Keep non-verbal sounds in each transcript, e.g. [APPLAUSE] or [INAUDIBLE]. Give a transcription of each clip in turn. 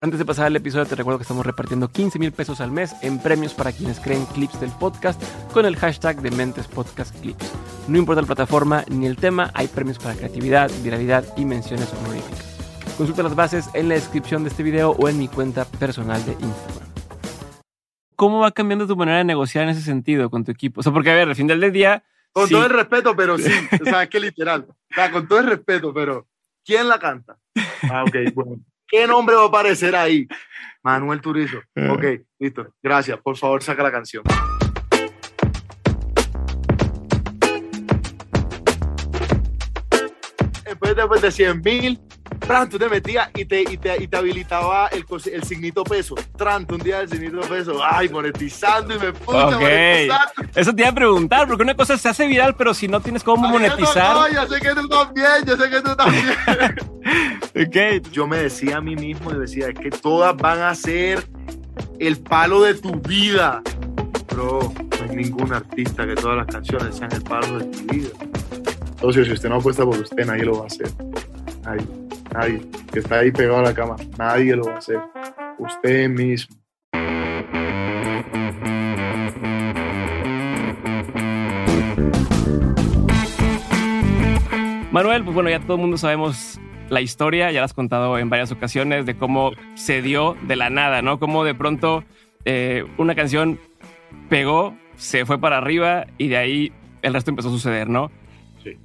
Antes de pasar al episodio, te recuerdo que estamos repartiendo 15 mil pesos al mes en premios para quienes creen clips del podcast con el hashtag de Mentes Podcast Clips. No importa la plataforma ni el tema, hay premios para creatividad, viralidad y menciones honoríficas. Consulta las bases en la descripción de este video o en mi cuenta personal de Instagram. ¿Cómo va cambiando tu manera de negociar en ese sentido con tu equipo? O sea, porque a ver, al final del día. Con sí. todo el respeto, pero sí. [LAUGHS] O sea, es que literal. O sea, con todo el respeto, pero ¿quién la canta? [LAUGHS] Ah, ok, bueno. ¿Qué nombre va a aparecer ahí? Manuel Turizo. Ok, listo. Gracias. Por favor, saca la canción. Después, después de 100 mil, Tran, tú te metías y te, y te, y te habilitaba el, el signito peso. Tran, tú un día el signito peso. Ay, monetizando y me puse Ok. monetizando. Eso te iba a preguntar, porque una cosa se hace viral, pero si no tienes cómo Ay, monetizar. No, yo sé que tú también, yo sé que tú también. [LAUGHS] Ok. yo me decía a mí mismo y decía, es que todas van a ser el palo de tu vida. Bro, no hay ningún artista que todas las canciones sean el palo de tu vida. Entonces, si usted no apuesta por usted, nadie lo va a hacer. Nadie, nadie. Que está ahí pegado a la cama, nadie lo va a hacer. Usted mismo. Manuel, pues bueno, ya todo el mundo sabemos la historia, ya la has contado en varias ocasiones de cómo se dio de la nada, ¿no? Cómo de pronto eh, una canción pegó, se fue para arriba y de ahí el resto empezó a suceder, ¿no? Sí,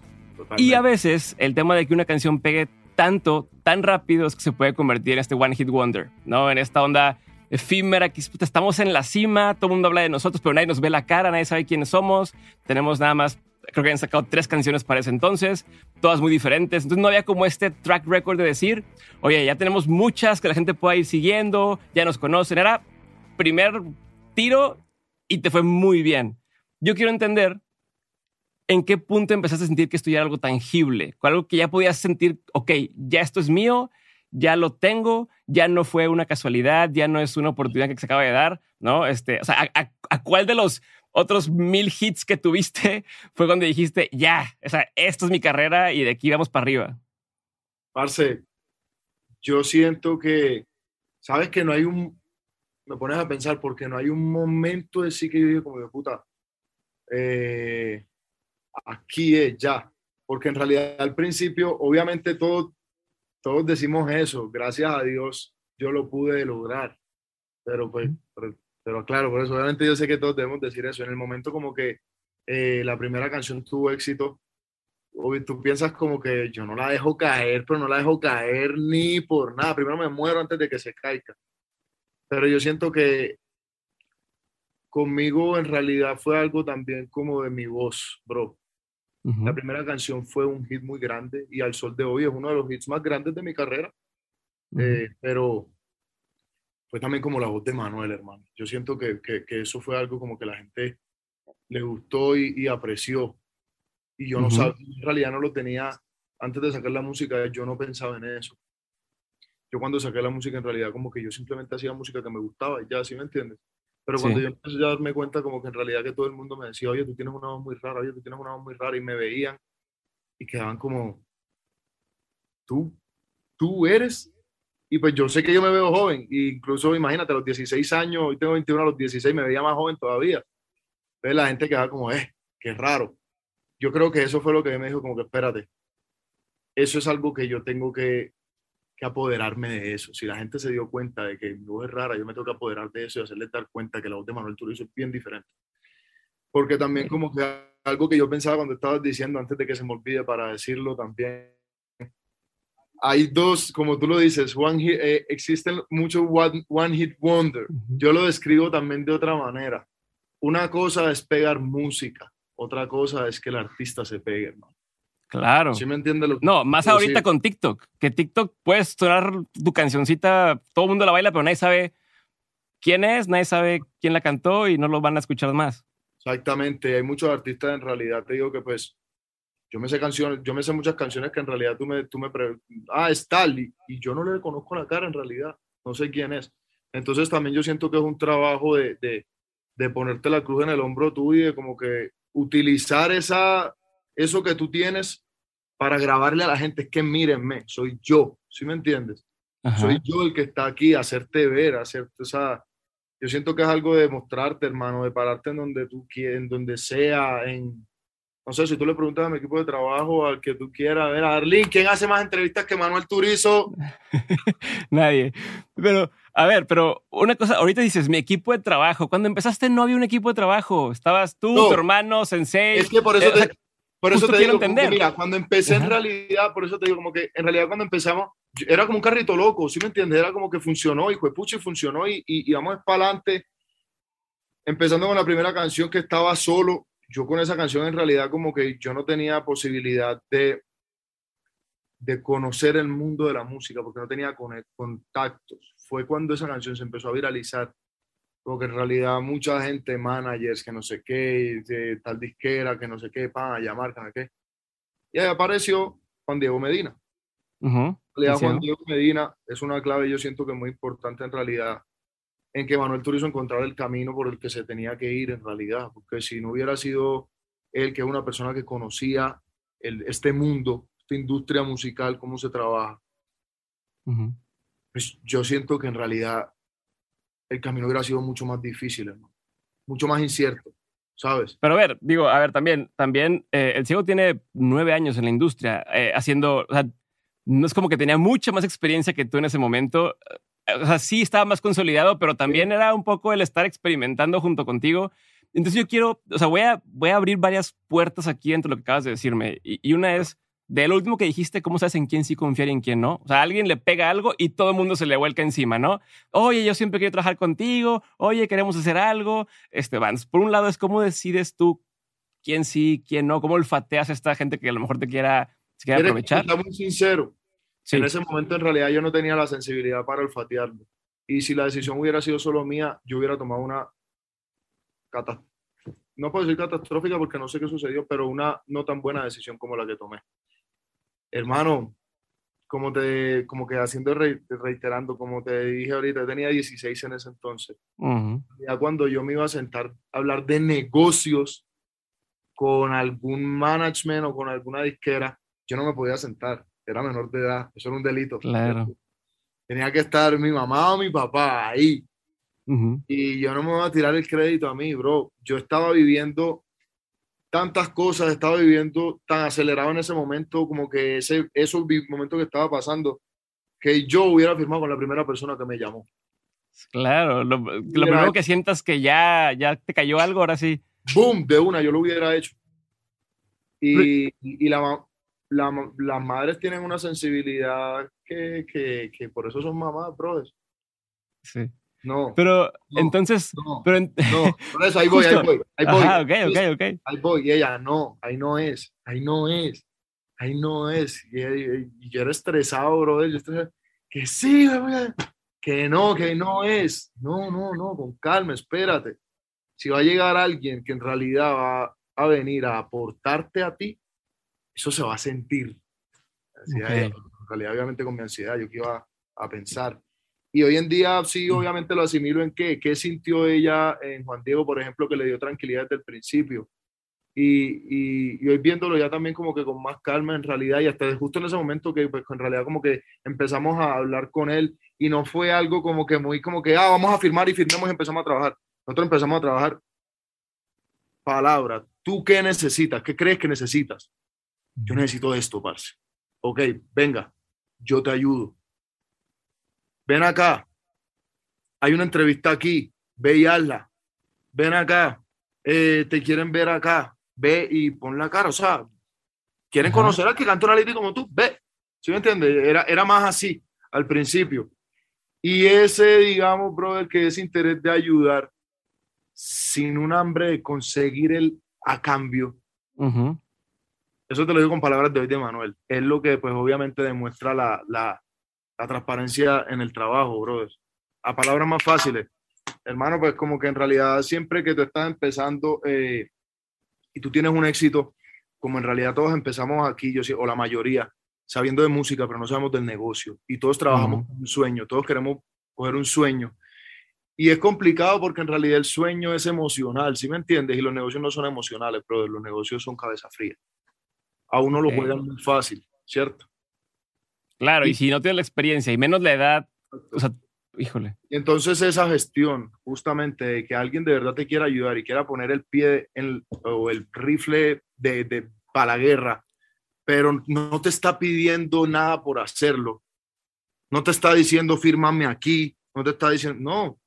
Y a veces el tema de que una canción pegue tanto, tan rápido es que se puede convertir en este one hit wonder, ¿no? En esta onda efímera que estamos en la cima, todo el mundo habla de nosotros, pero nadie nos ve la cara, nadie sabe quiénes somos, tenemos nada más, creo que han sacado tres canciones para ese entonces, todas muy diferentes, entonces no había como este track record de decir, oye, ya tenemos muchas que la gente pueda ir siguiendo, ya nos conocen, era primer tiro y te fue muy bien. Yo quiero entender ¿en qué punto empezaste a sentir que esto ya era algo tangible? Algo que ya podías sentir, ok, ya esto es mío, ya lo tengo, ya no fue una casualidad, ya no es una oportunidad que se acaba de dar, ¿no? Este, o sea, ¿a, a- a cuál de los otros mil hits que tuviste [LAUGHS] fue cuando dijiste, ya, o sea, esto es mi carrera y de aquí vamos para arriba? Parce, yo siento que, sabes que no hay un, me pones a pensar porque no hay un momento de sí que yo digo como de puta, eh, aquí es ya, porque en realidad al principio, obviamente todos, todos decimos eso, gracias a Dios yo lo pude lograr, pero pues, pero, pero claro, por eso obviamente yo sé que todos debemos decir eso, en el momento como que eh, la primera canción tuvo éxito, tú piensas como que yo no la dejo caer, pero no la dejo caer ni por nada. Primero me muero antes de que se caiga. Pero yo siento que conmigo en realidad fue algo también como de mi voz, bro. La primera canción fue un hit muy grande y al sol de hoy es uno de los hits más grandes de mi carrera. Eh, pero fue también como la voz de Manuel, hermano. Yo siento que, que, que eso fue algo como que la gente le gustó y, y apreció. Y yo no sabía, en realidad no lo tenía, antes de sacar la música, yo no pensaba en eso. Yo cuando saqué la música, en realidad como que yo simplemente hacía música que me gustaba y ya, ¿sí me entiendes? Pero cuando Sí. yo empecé a darme cuenta como que en realidad que todo el mundo me decía, oye, tú tienes una voz muy rara, oye, tú tienes una voz muy rara, y me veían y quedaban como, tú, tú eres. Y pues yo sé que yo me veo joven, e incluso imagínate, a los 16 años, hoy tengo 21, a los 16 me veía más joven todavía. Entonces la gente quedaba como, eh, qué raro. Yo creo que eso fue lo que me dijo, como que espérate, eso es algo que yo tengo que, que apoderarme de eso. Si la gente se dio cuenta de que mi voz es rara, yo me tengo que apoderar de eso y hacerle dar cuenta que la voz de Manuel Turizo es bien diferente. Porque también como que algo que yo pensaba cuando estabas diciendo, antes de que se me olvide para decirlo también, hay dos, como tú lo dices, one hit- eh, existen muchos one, one hit wonder. Yo lo describo también de otra manera. Una cosa es pegar música, otra cosa es que el artista se pegue, hermano. Claro. ¿Sí me entiendes lo que No, más quiero ahorita decir? con TikTok, que TikTok puedes sonar tu cancioncita, todo el mundo la baila, pero nadie sabe quién es, nadie sabe quién la cantó y no lo van a escuchar más. Exactamente, hay muchos artistas en realidad, te digo que pues yo me sé canciones, yo me sé muchas canciones que en realidad tú me, tú me ah, es tal, y, y yo no le conozco la cara en realidad, no sé quién es. Entonces también yo siento que es un trabajo de, de, de ponerte la cruz en el hombro tú y de como que utilizar esa, eso que tú tienes para grabarle a la gente, es que mírenme, soy yo, ¿sí me entiendes? Soy yo el que está aquí, hacerte ver, hacerte, o sea, yo siento que es algo de mostrarte, hermano, de pararte en donde tú quieras, en donde sea, en, no sé, si tú le preguntas a mi equipo de trabajo, al que tú quieras, a ver, a Arlene, ¿quién hace más entrevistas que Manuel Turizo? [LAUGHS] Nadie. Pero, a ver, pero una cosa, ahorita dices, mi equipo de trabajo. Cuando empezaste no había un equipo de trabajo. Estabas tú, tu hermano, Sensei. Es que por eso eh, te, por eso te digo, entender. mira, cuando empecé en realidad, por eso te digo, como que en realidad cuando empezamos, era como un carrito loco, ¿sí me entiendes? Era como que funcionó, y fue pucha, y funcionó, y, y, y vamos para adelante. Empezando con la primera canción que estaba solo, yo con esa canción en realidad como que yo no tenía posibilidad de, de conocer el mundo de la música porque no tenía contactos. Fue cuando esa canción se empezó a viralizar, porque en realidad mucha gente, managers, que no sé qué, de tal disquera, que no sé qué, pan, a llamar, que no sé qué. Y ahí apareció Juan Diego Medina. Juan Diego Medina es una clave, yo siento que muy importante en realidad en que Manuel Turizo encontrara el camino por el que se tenía que ir en realidad, porque si no hubiera sido él, que es una persona que conocía el, este mundo, esta industria musical, cómo se trabaja, pues yo siento que en realidad el camino hubiera sido mucho más difícil, mucho más incierto. ¿Sabes? Pero a ver, digo, a ver, también, también eh, el ciego tiene nueve años en la industria, eh, haciendo, o sea, no es como que tenía mucha más experiencia que tú en ese momento o sea, sí estaba más consolidado, pero también era un poco el estar experimentando junto contigo. Entonces yo quiero, o sea, voy a, voy a abrir varias puertas aquí entre lo que acabas de decirme. Y, una es, de lo último que dijiste, ¿cómo sabes en quién sí confiar y en quién no? O sea, alguien le pega algo y todo el mundo se le vuelca encima, ¿no? Oye, yo siempre quiero trabajar contigo. Oye, queremos hacer algo. Este, por un lado es cómo decides tú quién sí, quién no, cómo olfateas a esta gente que a lo mejor te quiera, se quiera aprovechar. Está muy sincero. En ese momento en realidad yo no tenía la sensibilidad para olfatearlo. Y si la decisión hubiera sido solo mía, yo hubiera tomado una no puedo decir catastrófica porque no sé qué sucedió, pero una no tan buena decisión como la que tomé. Hermano, como te, como que haciendo reiterando, como te dije ahorita, tenía 16 en ese entonces. Ya cuando yo me iba a sentar a hablar de negocios con algún management o con alguna disquera, yo no me podía sentar era menor de edad, eso era un delito. Claro. Tenía que estar mi mamá o mi papá ahí. Y yo no me voy a tirar el crédito a mí, bro. Yo estaba viviendo tantas cosas, estaba viviendo tan acelerado en ese momento, como que ese, esos momentos que estaba pasando, que yo hubiera firmado con la primera persona que me llamó. Claro, lo, primero que sientas que ya, ya te cayó algo, ahora sí. Boom, de una, yo lo hubiera hecho. Y, y la, las madres tienen una sensibilidad que, que, que, por eso son mamás, brothers. Sí. No. Pero entonces. No, pero no, por eso ahí voy, ahí voy. Ahí voy. Ajá, ok, ok, ok. Ahí voy. Y ella, no, ahí no es. Ahí no es. Ahí no es. Y, yo era estresado, brother. Yo estresado. Que sí, que no, que no es. No, no, no, con calma, espérate. Si va a llegar alguien que en realidad va a venir a aportarte a ti, eso se va a sentir. En realidad, obviamente con mi ansiedad, yo que iba a pensar. Y hoy en día sí, mm. obviamente lo asimilo en qué, qué sintió ella en Juan Diego, por ejemplo, que le dio tranquilidad desde el principio. Y, y, hoy viéndolo ya también como que con más calma en realidad y hasta justo en ese momento que pues en realidad como que empezamos a hablar con él y no fue algo como que muy como que, ah, vamos a firmar y firmamos y empezamos a trabajar. Nosotros empezamos a trabajar palabra. ¿Tú qué necesitas? ¿Qué crees que necesitas? yo necesito esto, parce. Ok, venga, yo te ayudo. Ven acá, hay una entrevista aquí, ve y hazla. Ven acá, eh, te quieren ver acá, ve y pon la cara, o sea, quieren conocer al que canta una lady como tú, ve. ¿Sí me entiendes? Era, era más así al principio. Y ese, digamos, brother, que ese interés de ayudar sin un hambre de conseguir el a cambio, eso te lo digo con palabras de hoy de Manuel. Es lo que, pues, obviamente demuestra la, la, la transparencia en el trabajo, brother. A palabras más fáciles. Hermano, pues, como que en realidad siempre que tú estás empezando eh, y tú tienes un éxito, como en realidad todos empezamos aquí, yo o la mayoría, sabiendo de música, pero no sabemos del negocio. Y todos trabajamos con un sueño, todos queremos coger un sueño. Y es complicado porque en realidad el sueño es emocional, ¿sí me entiendes? Y los negocios no son emocionales, pero los negocios son cabeza fría a uno lo juegan muy fácil, ¿cierto? Claro, y, si no tienes la experiencia y menos la edad, o sea, híjole. Entonces esa gestión, justamente, de que alguien de verdad te quiera ayudar y quiera poner el pie en, o el rifle de, de, para la guerra, pero no te está pidiendo nada por hacerlo. No te está diciendo, fírmame aquí, no te está diciendo, no,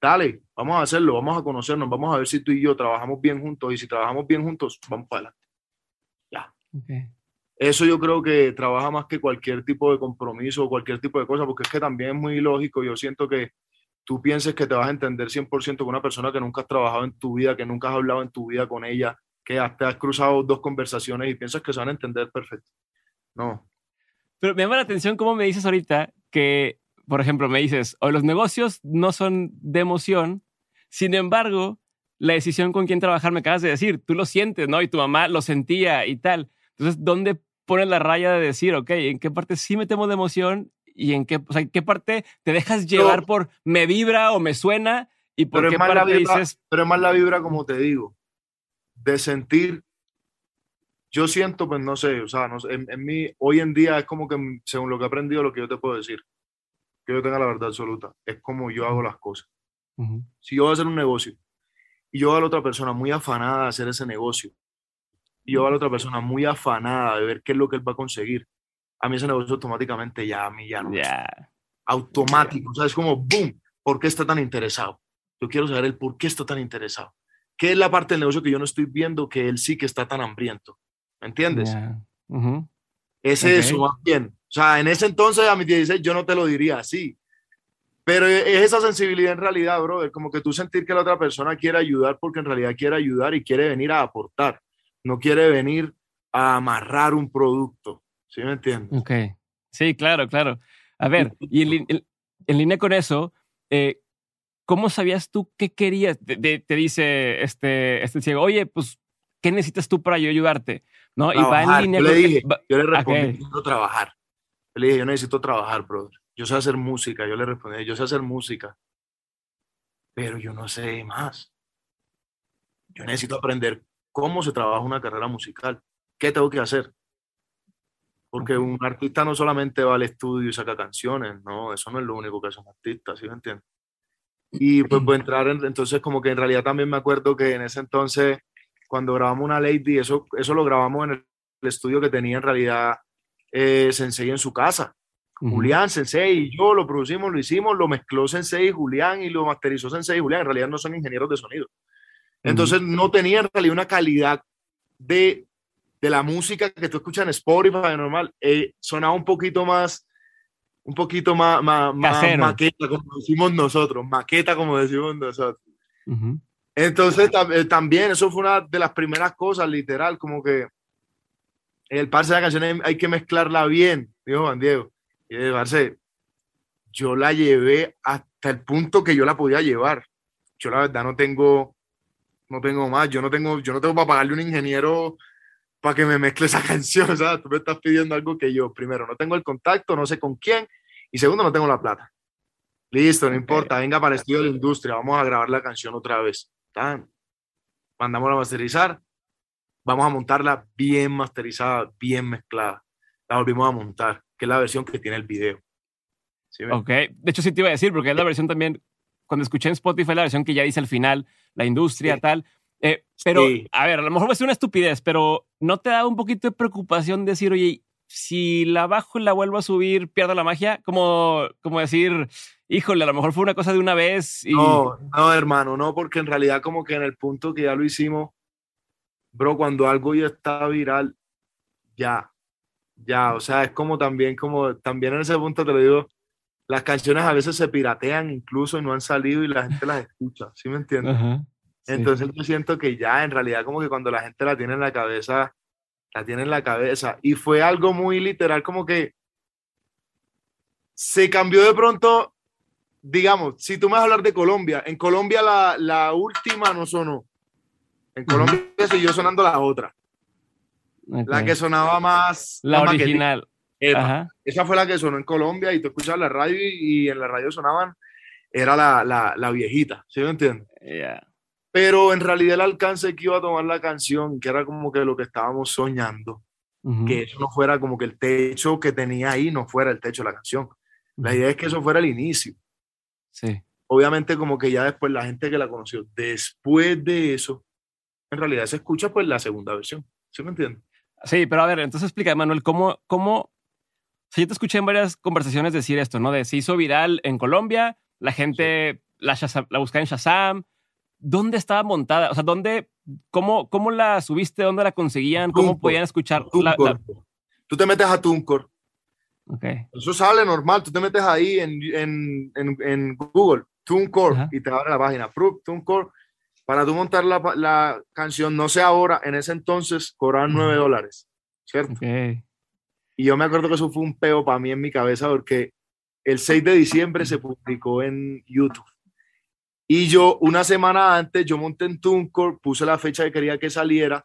dale, vamos a hacerlo, vamos a conocernos, vamos a ver si tú y yo trabajamos bien juntos y si trabajamos bien juntos, vamos para adelante. Ya. Eso yo creo que trabaja más que cualquier tipo de compromiso o cualquier tipo de cosa, porque es que también es muy lógico. Yo siento que tú pienses que te vas a entender 100% con una persona que nunca has trabajado en tu vida, que nunca has hablado en tu vida con ella, que hasta has cruzado dos conversaciones y piensas que se van a entender perfecto. No. Pero me llama la atención cómo me dices ahorita que, por ejemplo, me dices, o los negocios no son de emoción, sin embargo, la decisión con quién trabajar me acabas de decir, tú lo sientes, ¿no? Y tu mamá lo sentía y tal. Entonces, ¿dónde pones la raya de decir, ok, en qué parte sí me temo de emoción y en qué, o sea, en qué parte te dejas llevar por me vibra o me suena y por qué parte dices. Pero es más la vibra, como te digo, de sentir. Yo siento, pues no sé, o sea, no en, en, mí, hoy en día es como que, según lo que he aprendido, lo que yo te puedo decir, que yo tenga la verdad absoluta, es como yo hago las cosas. Si yo voy a hacer un negocio y yo veo a la otra persona muy afanada de hacer ese negocio, y yo a la otra persona muy afanada de ver qué es lo que él va a conseguir, a mí ese negocio automáticamente ya a mí ya no automático, o sea, es como boom, ¿por qué está tan interesado? Yo quiero saber el por qué está tan interesado. ¿Qué es la parte del negocio que yo no estoy viendo que él sí que está tan hambriento? ¿Me entiendes? Es eso, más bien. O sea, en ese entonces, a mis 16, yo no te lo diría así. Pero es esa sensibilidad en realidad, brother, como que tú sentir que la otra persona quiere ayudar porque en realidad quiere ayudar y quiere venir a aportar no quiere venir a amarrar un producto. ¿Sí me entiendes? Ok. Sí, claro, claro. A ver, y en, línea con eso, eh, ¿cómo sabías tú qué querías? Te, dice este, este ciego, oye, pues, ¿qué necesitas tú para yo ayudarte? ¿No? y va en línea yo le dije, yo le respondí, necesito trabajar. Yo le dije, yo necesito trabajar, brother. Yo sé hacer música. Yo le respondí, yo sé hacer música. Pero yo no sé más. Yo necesito aprender cómo se trabaja una carrera musical, qué tengo que hacer. Porque un artista no solamente va al estudio y saca canciones, no, eso no es lo único que hace un artista, ¿sí me entiendes? Y pues voy a entrar, en, entonces como que en realidad también me acuerdo que en ese entonces, cuando grabamos una Lady, eso, eso lo grabamos en el, estudio que tenía en realidad eh, Sensei en su casa. Julián, Sensei y yo lo producimos, lo hicimos, lo mezcló Sensei y Julián y lo masterizó Sensei y Julián. En realidad no son ingenieros de sonido. Entonces no tenía en realidad una calidad de, de la música que tú escuchas en Spotify normal. Eh, sonaba un poquito más, un poquito más, más, maqueta, como decimos nosotros, maqueta como decimos nosotros. Entonces eh, también eso fue una de las primeras cosas, literal, como que el parce de la canción hay que mezclarla bien, dijo Juan Diego. Y el parce, yo la llevé hasta el punto que yo la podía llevar. Yo la verdad no tengo no tengo más, yo no tengo, yo no tengo para pagarle un ingeniero para que me mezcle esa [LAUGHS] canción, o sea, tú me estás pidiendo algo que yo, primero, no tengo el contacto, no sé con quién, y segundo, no tengo la plata. Listo, no importa, venga para el estudio de la industria, vamos a grabar la canción otra vez. ¿Tan? Mandamos a masterizar, vamos a montarla bien masterizada, bien mezclada. La volvimos a montar, que es la versión que tiene el video. ok, de hecho sí te iba a decir, porque es la versión también cuando escuché en Spotify la versión que ya dice al final, la industria, tal. Eh, pero, a ver, a lo mejor va a ser una estupidez, pero ¿no te da un poquito de preocupación decir, oye, si la bajo y la vuelvo a subir, pierdo la magia? Como, como decir, híjole, a lo mejor fue una cosa de una vez. Y... No, no, hermano, no, porque en realidad como que en el punto que ya lo hicimos, bro, cuando algo ya está viral, ya, ya, o sea, es como también, como también en ese punto te lo digo, las canciones a veces se piratean incluso y no han salido y la gente las escucha, ¿sí me entiendes? Entonces yo siento que ya en realidad como que cuando la gente la tiene en la cabeza, la tiene en la cabeza. Y fue algo muy literal como que se cambió de pronto, digamos, si tú me vas a hablar de Colombia, en Colombia la, la última no sonó. En Colombia siguió sonando la otra. La que sonaba más... La original. Esa fue la que sonó en Colombia y tú escuchabas la radio y, en la radio sonaban, era la, la, la viejita, ¿sí me entiendes? Pero en realidad el alcance que iba a tomar la canción, que era como que lo que estábamos soñando, que eso no fuera como que el techo que tenía ahí no fuera el techo de la canción. La idea es que eso fuera el inicio. Sí. Obviamente como que ya después la gente que la conoció, después de eso, en realidad se escucha pues la segunda versión. ¿Sí me entiendes? Sí, pero a ver, entonces explica, Manuel, ¿cómo, cómo... Sea, yo te escuché en varias conversaciones decir esto, ¿no? De se hizo viral en Colombia, la gente la, la buscaba en Shazam. ¿Dónde estaba montada? O sea, ¿dónde, cómo, cómo la subiste? ¿Dónde la conseguían? ¿Cómo podían escuchar? La, Tú te metes a Tuncor. Okay. Eso sale normal. Tú te metes ahí en, en, en, en Google, TuneCore, y te abre la página. TuneCore para tú montar la, la, canción, no sé ahora, en ese entonces cobraban 9 dólares, ¿cierto? Okay. Y yo me acuerdo que eso fue un peo para mí en mi cabeza porque el 6 de diciembre se publicó en YouTube. Y yo, una semana antes, yo monté en TuneCore, puse la fecha que quería que saliera,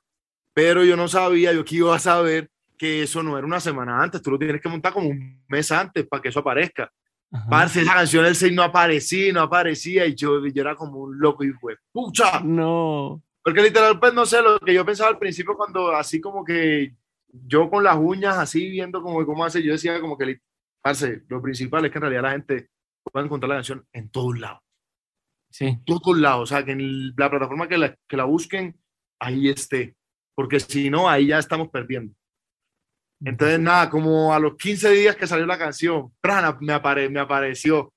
pero yo no sabía, yo que iba a saber que eso no era una semana antes, tú lo tienes que montar como un mes antes para que eso aparezca. Parce, esa canción el 6 no aparecía, no aparecía, y yo, yo era como un loco y fue, ¡pucha! No. Porque literal, pues no sé, lo que yo pensaba al principio cuando así como que yo con las uñas así viendo como cómo hace, yo decía como que, parce, lo principal es que en realidad la gente puede encontrar la canción en todos lados. Sí. En todos lados, o sea, que en la plataforma que la, que la busquen, ahí esté. Porque si no, ahí ya estamos perdiendo. Entonces, nada, como a los 15 días que salió la canción, me, apare, me apareció,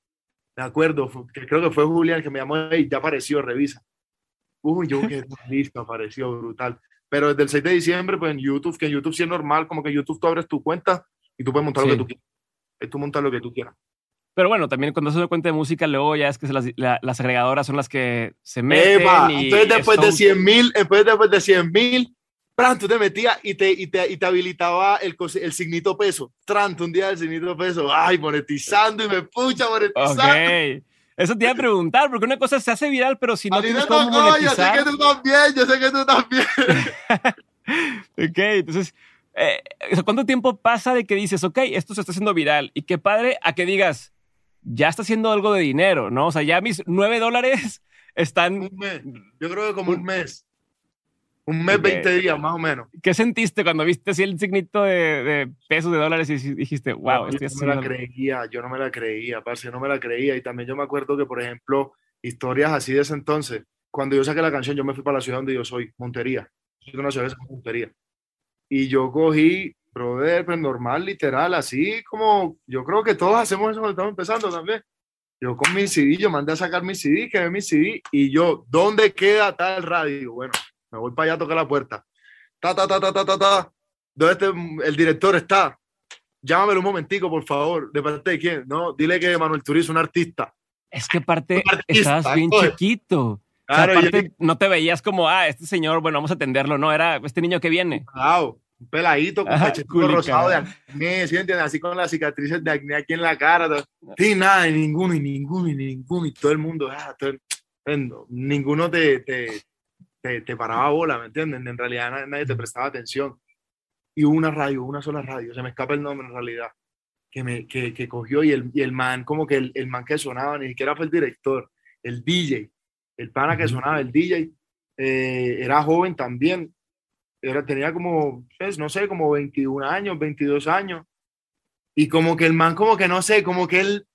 me acuerdo, que creo que fue Julián que me llamó y ya apareció, revisa. Uy, yo que [LAUGHS] listo, apareció brutal. Pero desde el 6 de diciembre, pues en YouTube, que en YouTube sí es normal, como que en YouTube tú abres tu cuenta y tú puedes montar lo que tú quieras. Y tú montas lo que tú quieras. Pero bueno, también cuando se da cuenta de música, luego ya es que las, las agregadoras son las que se meten. Eva, y entonces después de 100 mil, después, después de 100 mil, Tran, tú te metías y te, y te, y te habilitaba el, el signito peso. Tran, un día el signito peso. Ay, monetizando y me pucha monetizando. Ok. Eso te iba a preguntar, porque una cosa se hace viral, pero si no tienes cómo no, monetizar... Yo sé que tú también, yo sé que tú también. [LAUGHS] ok, entonces, eh, ¿cuánto tiempo pasa de que dices, ok, esto se está haciendo viral? Y qué padre a que digas, ya está haciendo algo de dinero, ¿no? O sea, ya mis nueve dólares [LAUGHS] están... Un mes. Yo creo que como un mes. Un mes, 20 días, más o menos. ¿Qué sentiste cuando viste así el signito de, de pesos, de dólares y dijiste, wow, no, yo no me la creía, yo no me la creía, parce, yo no me la creía. Y también yo me acuerdo que, por ejemplo, historias así de ese entonces, cuando yo saqué la canción, yo me fui para la ciudad donde yo soy, Montería. Soy de una ciudad de Montería. Y yo cogí, brother, pues normal, literal, así como yo creo que todos hacemos eso cuando estamos empezando también. Yo con mi CD, yo mandé a sacar mi CD, que ve mi CD, y yo, ¿dónde queda tal radio? Bueno, me voy para allá a tocar la puerta. Ta, ta, ta, ta, ta, ta, ta. ¿Dónde este, el director está? Llámamelo un momentico, por favor. ¿De parte de quién? No, dile que Manuel Turiz es un artista. Es que aparte estabas bien chiquito. Claro, aparte, no te veías como, ah, este señor, bueno, vamos a atenderlo. No, era este niño que viene. Wow, un peladito con cachetito rosado de acné, ¿sí entiendes? Así con las cicatrices de acné aquí en la cara. Sí, nada, y ninguno, y ninguno, y ninguno, y todo el mundo, ah, todo ninguno te, te, te, paraba bola, ¿me entiendes? En realidad nadie, te prestaba atención. Y una radio, una sola radio, se me escapa el nombre en realidad, que, me, que, que cogió y el, y el man, como que el, el, man que sonaba, ni siquiera fue el director, el DJ, el pana que sonaba, el DJ, eh, era joven también, era, tenía como, pues, no sé, como 21 años, 22 años, y como que el man, como que no sé, como que él,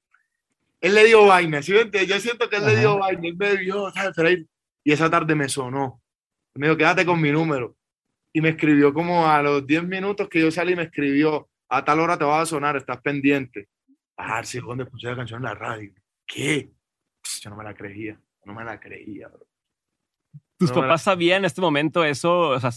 él le dio vaina, ¿sí? Yo siento que él le dio vaina, él me vio, ¿sabes? Y esa tarde me sonó. Me dijo, quédate con mi número. Y me escribió como a los 10 minutos que yo salí, me escribió, a tal hora te va a sonar, estás pendiente. Ah, sí, ¿dónde escuché la canción en la radio? ¿Qué? Yo no me la creía, no me la creía, bro. ¿Tus papás sabían en este momento eso? O sea,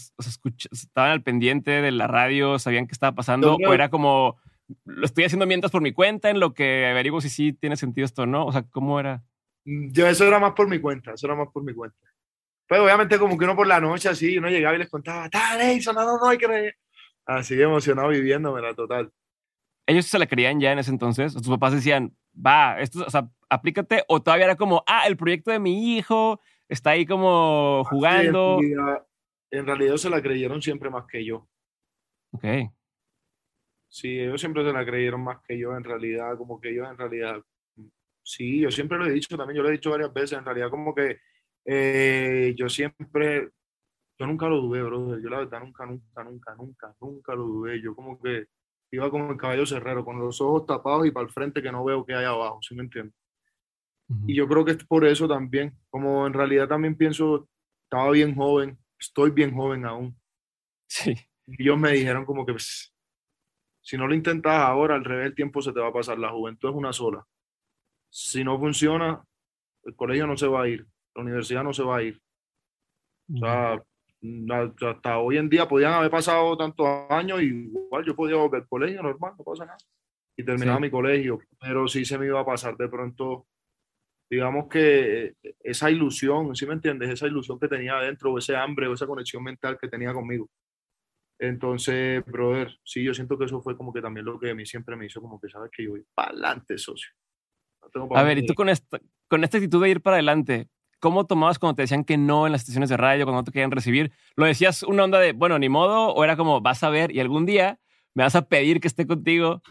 estaban al pendiente de la radio, sabían qué estaba pasando, o era como, lo estoy haciendo mientras por mi cuenta, en lo que averiguo si sí tiene sentido esto o no. O sea, ¿cómo era? Yo eso era más por mi cuenta, eso era más por mi cuenta. Pues obviamente como que uno por la noche así, uno llegaba y les contaba, dale, no, no, no hay que... Así emocionado viviéndome la total. ¿Ellos se la creían ya en ese entonces? ¿Tus papás decían, va, esto, o sea, aplícate? ¿O todavía era como, ah, el proyecto de mi hijo está ahí como jugando? en, realidad, en realidad se la creyeron siempre más que yo. Ok. Sí, ellos siempre se la creyeron más que yo en realidad, como que ellos en realidad Sí, yo siempre lo he dicho también, yo lo he dicho varias veces, en realidad como que eh, yo siempre, yo nunca lo dudé, bro. Yo la verdad nunca, nunca, nunca, nunca, nunca lo dudé. Yo como que iba como el caballo cerrero, con los ojos tapados y para el frente que no veo qué hay abajo, ¿sí me entiendes? Y yo creo que es por eso también, como en realidad también pienso, estaba bien joven, estoy bien joven aún. Sí. Y ellos me dijeron como que pues, si no lo intentas ahora, al revés el tiempo se te va a pasar, la juventud es una sola. Si no funciona, el colegio no se va a ir, la universidad no se va a ir. O sea, hasta hoy en día podían haber pasado tantos años y igual yo podía volver al colegio normal, no pasa nada. Y terminaba mi colegio, pero sí se me iba a pasar de pronto, digamos que esa ilusión, ¿sí me entiendes? Esa ilusión que tenía adentro, o ese hambre, o esa conexión mental que tenía conmigo. Entonces, brother, sí, yo siento que eso fue como que también lo que a mí siempre me hizo como que, ¿sabes? Que yo voy para adelante, socio. A ver, y tú con esta, con esta actitud de ir para adelante, ¿cómo tomabas cuando te decían que no en las estaciones de radio, cuando no te querían recibir? ¿Lo decías una onda de, bueno, ni modo, o era como, vas a ver y algún día me vas a pedir que esté contigo?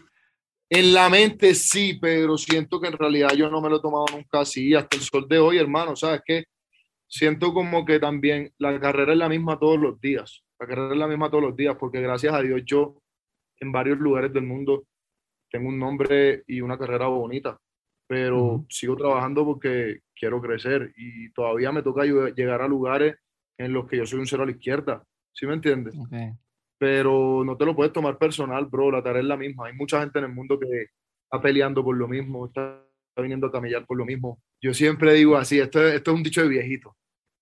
En la mente sí, pero siento que en realidad yo no me lo he tomado nunca así, hasta el sol de hoy, hermano, ¿sabes qué? Siento como que también la carrera es la misma todos los días, la carrera es la misma todos los días, porque gracias a Dios yo en varios lugares del mundo tengo un nombre y una carrera bonita pero sigo trabajando porque quiero crecer y todavía me toca llegar a lugares en los que yo soy un cero a la izquierda, ¿sí me entiendes? Pero no te lo puedes tomar personal, bro, la tarea es la misma. Hay mucha gente en el mundo que está peleando por lo mismo, está viniendo a camellar por lo mismo. Yo siempre digo así, esto, esto es un dicho de viejito.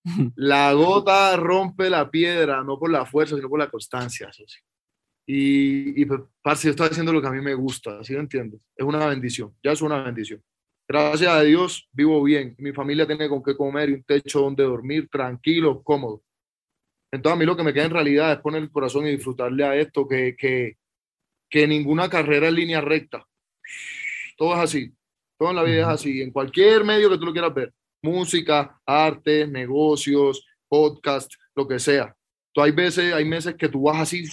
[LAUGHS] La gota rompe la piedra, no por la fuerza, sino por la constancia. Y, y pues, parce, yo estoy haciendo lo que a mí me gusta, ¿sí me entiendes? Es una bendición, ya es una bendición. Gracias a Dios vivo bien. Mi familia tiene con qué comer y un techo donde dormir, tranquilo, cómodo. Entonces a mí lo que me queda en realidad es poner el corazón y disfrutarle a esto, que, que, que ninguna carrera es línea recta. Todo es así. Todo en la vida es así. En cualquier medio que tú lo quieras ver. Música, arte, negocios, podcast, lo que sea. Tú hay veces, hay meses que tú vas así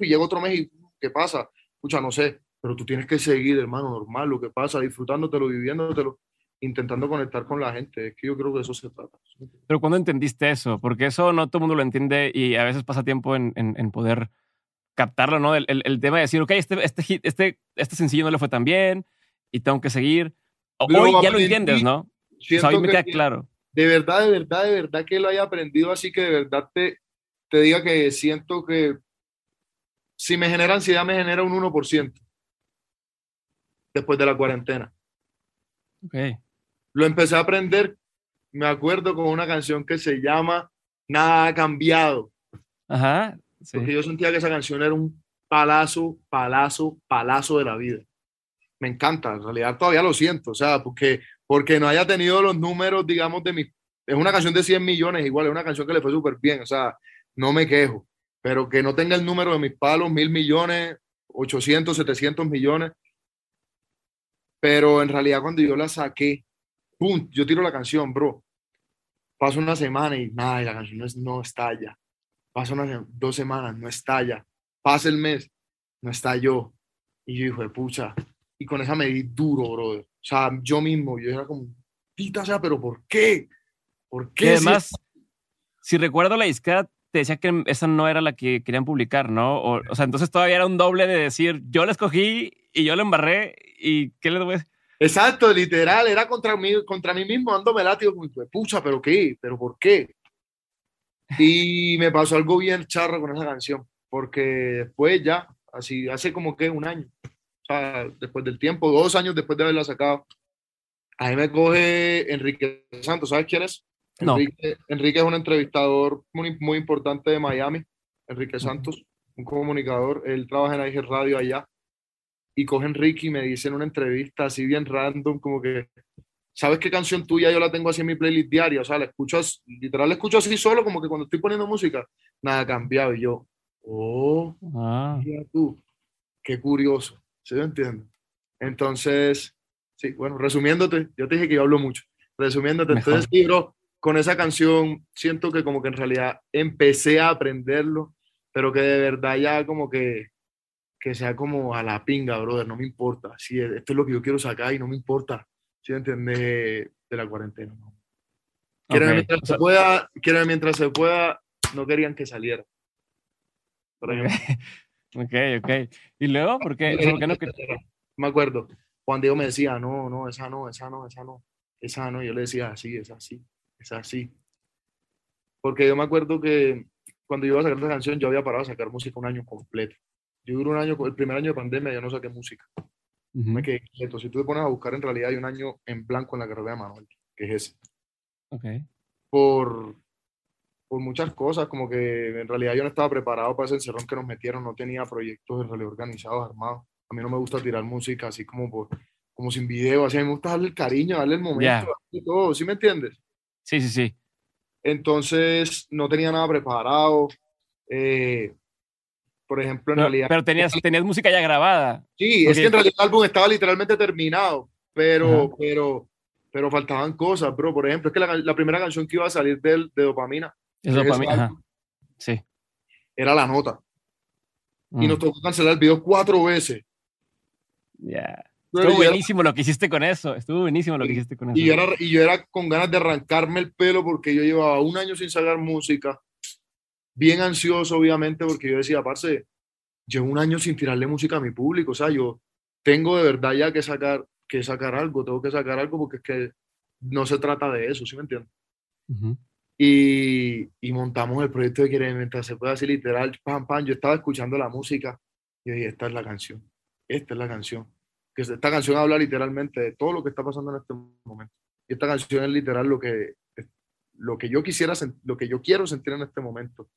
y llega otro mes y ¿qué pasa? Escucha, no sé, pero tú tienes que seguir, hermano, normal, lo que pasa, disfrutándotelo, viviéndotelo, intentando conectar con la gente. Es que yo creo que eso se trata. Pero ¿cuándo entendiste eso? Porque eso no todo el mundo lo entiende y a veces pasa tiempo en, en, poder captarlo, ¿no? El, el, tema de decir, ok, este, este, este, este sencillo no le fue tan bien y tengo que seguir. Hoy ya lo entiendes, ¿no? O hoy me queda claro. De verdad, de verdad, de verdad que lo haya aprendido así que de verdad te, te diga que siento que si me genera ansiedad, me genera un 1% después de la cuarentena. Okay. Lo empecé a aprender, me acuerdo, con una canción que se llama Nada ha cambiado. Ajá. Porque yo sentía que esa canción era un palazo, palazo, palazo de la vida. Me encanta, en realidad todavía lo siento, o sea, porque, porque no haya tenido los números, digamos, de mi... Es una canción de 100 millones, igual, es una canción que le fue súper bien, o sea, no me quejo, pero que no tenga el número de mis palos, mil millones, 800, 700 millones, pero en realidad cuando yo la saqué, ¡pum! Yo tiro la canción, bro. Paso una semana y nada, y la canción no, no estalla. Unas dos semanas, no estalla. Pasa el mes, no estalló. Y yo dije, pucha. Y con esa me di duro, brother. O sea, yo mismo, yo era como, pita sea, pero ¿por qué? ¿Por qué? además, si, recuerdo la disquera, te decía que esa no era la que querían publicar, ¿no? O, sea, entonces todavía era un doble de decir, yo la escogí y yo la embarré y ¿qué le doy? Exacto, literal, era contra mí, contra mí mismo, dándome látigo, pucha, pero qué, pero por qué. Y me pasó algo bien charro con esa canción, porque después ya, así, hace como que un año, o sea, después del tiempo, dos años después de haberla sacado, ahí me coge Enrique Santos, ¿sabes quién es? No. Enrique, es un entrevistador muy, muy importante de Miami, Enrique Santos, un comunicador, él trabaja en IG Radio allá y cogen Ricky y me dicen una entrevista así bien random, como que, ¿sabes qué canción tuya yo la tengo así en mi playlist diaria? O sea, la escucho, literal la escucho así solo, como que cuando estoy poniendo música, nada ha cambiado. Y yo, oh, ah. mira tú, qué curioso, ¿se me entiende? Entonces, sí, bueno, resumiéndote, yo te dije que yo hablo mucho, resumiéndote, entonces, bro, con esa canción siento que como que en realidad empecé a aprenderlo, pero que de verdad ya como que que sea como a la pinga, brother, no me importa. Si esto es lo que yo quiero sacar y no me importa, si entiendes, de la cuarentena. ¿no? Quiero mientras, se pueda, quiero mientras se pueda no querían que saliera. Por ejemplo. [LAUGHS] ok, ok. ¿Y luego? ¿Por qué, ¿por qué no? Me acuerdo, Juan Diego me decía, no, no, esa no, esa no, esa no, esa no. Yo le decía, así, es así, es así. Porque yo me acuerdo que cuando yo iba a sacar esta canción, yo había parado a sacar música un año completo. Yo duré un año, el primer año de pandemia, yo no saqué música. Me quedé quieto. Si tú te pones a buscar, en realidad hay un año en blanco en la carrera de Manuel, que es ese. Ok. Por, por muchas cosas, como que en realidad yo no estaba preparado para ese encerrón que nos metieron, no tenía proyectos en realidad organizados, armados. A mí no me gusta tirar música así como por, como sin video, así a mí me gusta darle el cariño, darle el momento, y todo, ¿sí me entiendes? Sí, sí, sí. Entonces no tenía nada preparado. Eh, por ejemplo, en realidad. Pero tenías, tenías música ya grabada. Sí, es que en realidad el álbum estaba literalmente terminado, pero, pero, pero faltaban cosas, bro. Por ejemplo, es que la, la primera canción que iba a salir de, de Dopamina. Es Dopamina. Sí. Era la nota. Y nos mm. tocó cancelar el video cuatro veces. Ya. Estuvo buenísimo lo que hiciste con eso. Estuvo buenísimo lo que hiciste con eso. Y yo, era, y yo era con ganas de arrancarme el pelo porque yo llevaba un año sin sacar música bien ansioso, obviamente, porque yo decía, parce, llevo un año sin tirarle música a mi público, o sea, yo tengo de verdad ya que sacar, que sacar algo, tengo que sacar algo porque es que no se trata de eso, ¿sí me entiendes? y, y, montamos el proyecto de Quiere mientras se puede así literal, pam, pam, yo estaba escuchando la música y dije, esta es la canción, esta es la canción. Que esta canción habla literalmente de todo lo que está pasando en este momento. Y esta canción es literal lo que, lo que yo quisiera, lo que yo quiero sentir en este momento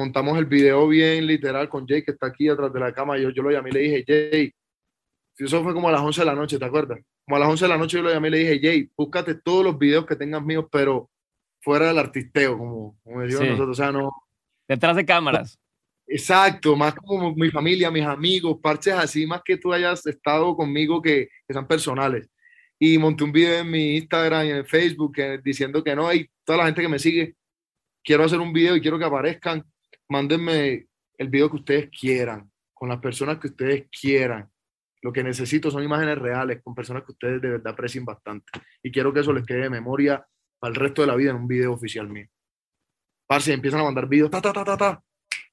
montamos el video bien literal con Jay, que está aquí atrás de la cama. Yo, yo lo llamé y le dije, Jay, eso fue como a las 11 de la noche, ¿te acuerdas? Como a las 11 de la noche yo lo llamé y le dije, Jay, búscate todos los videos que tengas míos, pero fuera del artisteo, como, como decimos nosotros, o sea, no... Detrás de cámaras. Exacto, más como mi familia, mis amigos, parches así, más que tú hayas estado conmigo que, que sean personales. Y monté un video en mi Instagram y en Facebook diciendo que no, y toda la gente que me sigue, quiero hacer un video y quiero que aparezcan mándenme el video que ustedes quieran, con las personas que ustedes quieran. Lo que necesito son imágenes reales, con personas que ustedes de verdad aprecien bastante. Y quiero que eso les quede de memoria para el resto de la vida en un video oficial mío. Parce, empiezan a mandar videos, ta, ta, ta, ta, ta.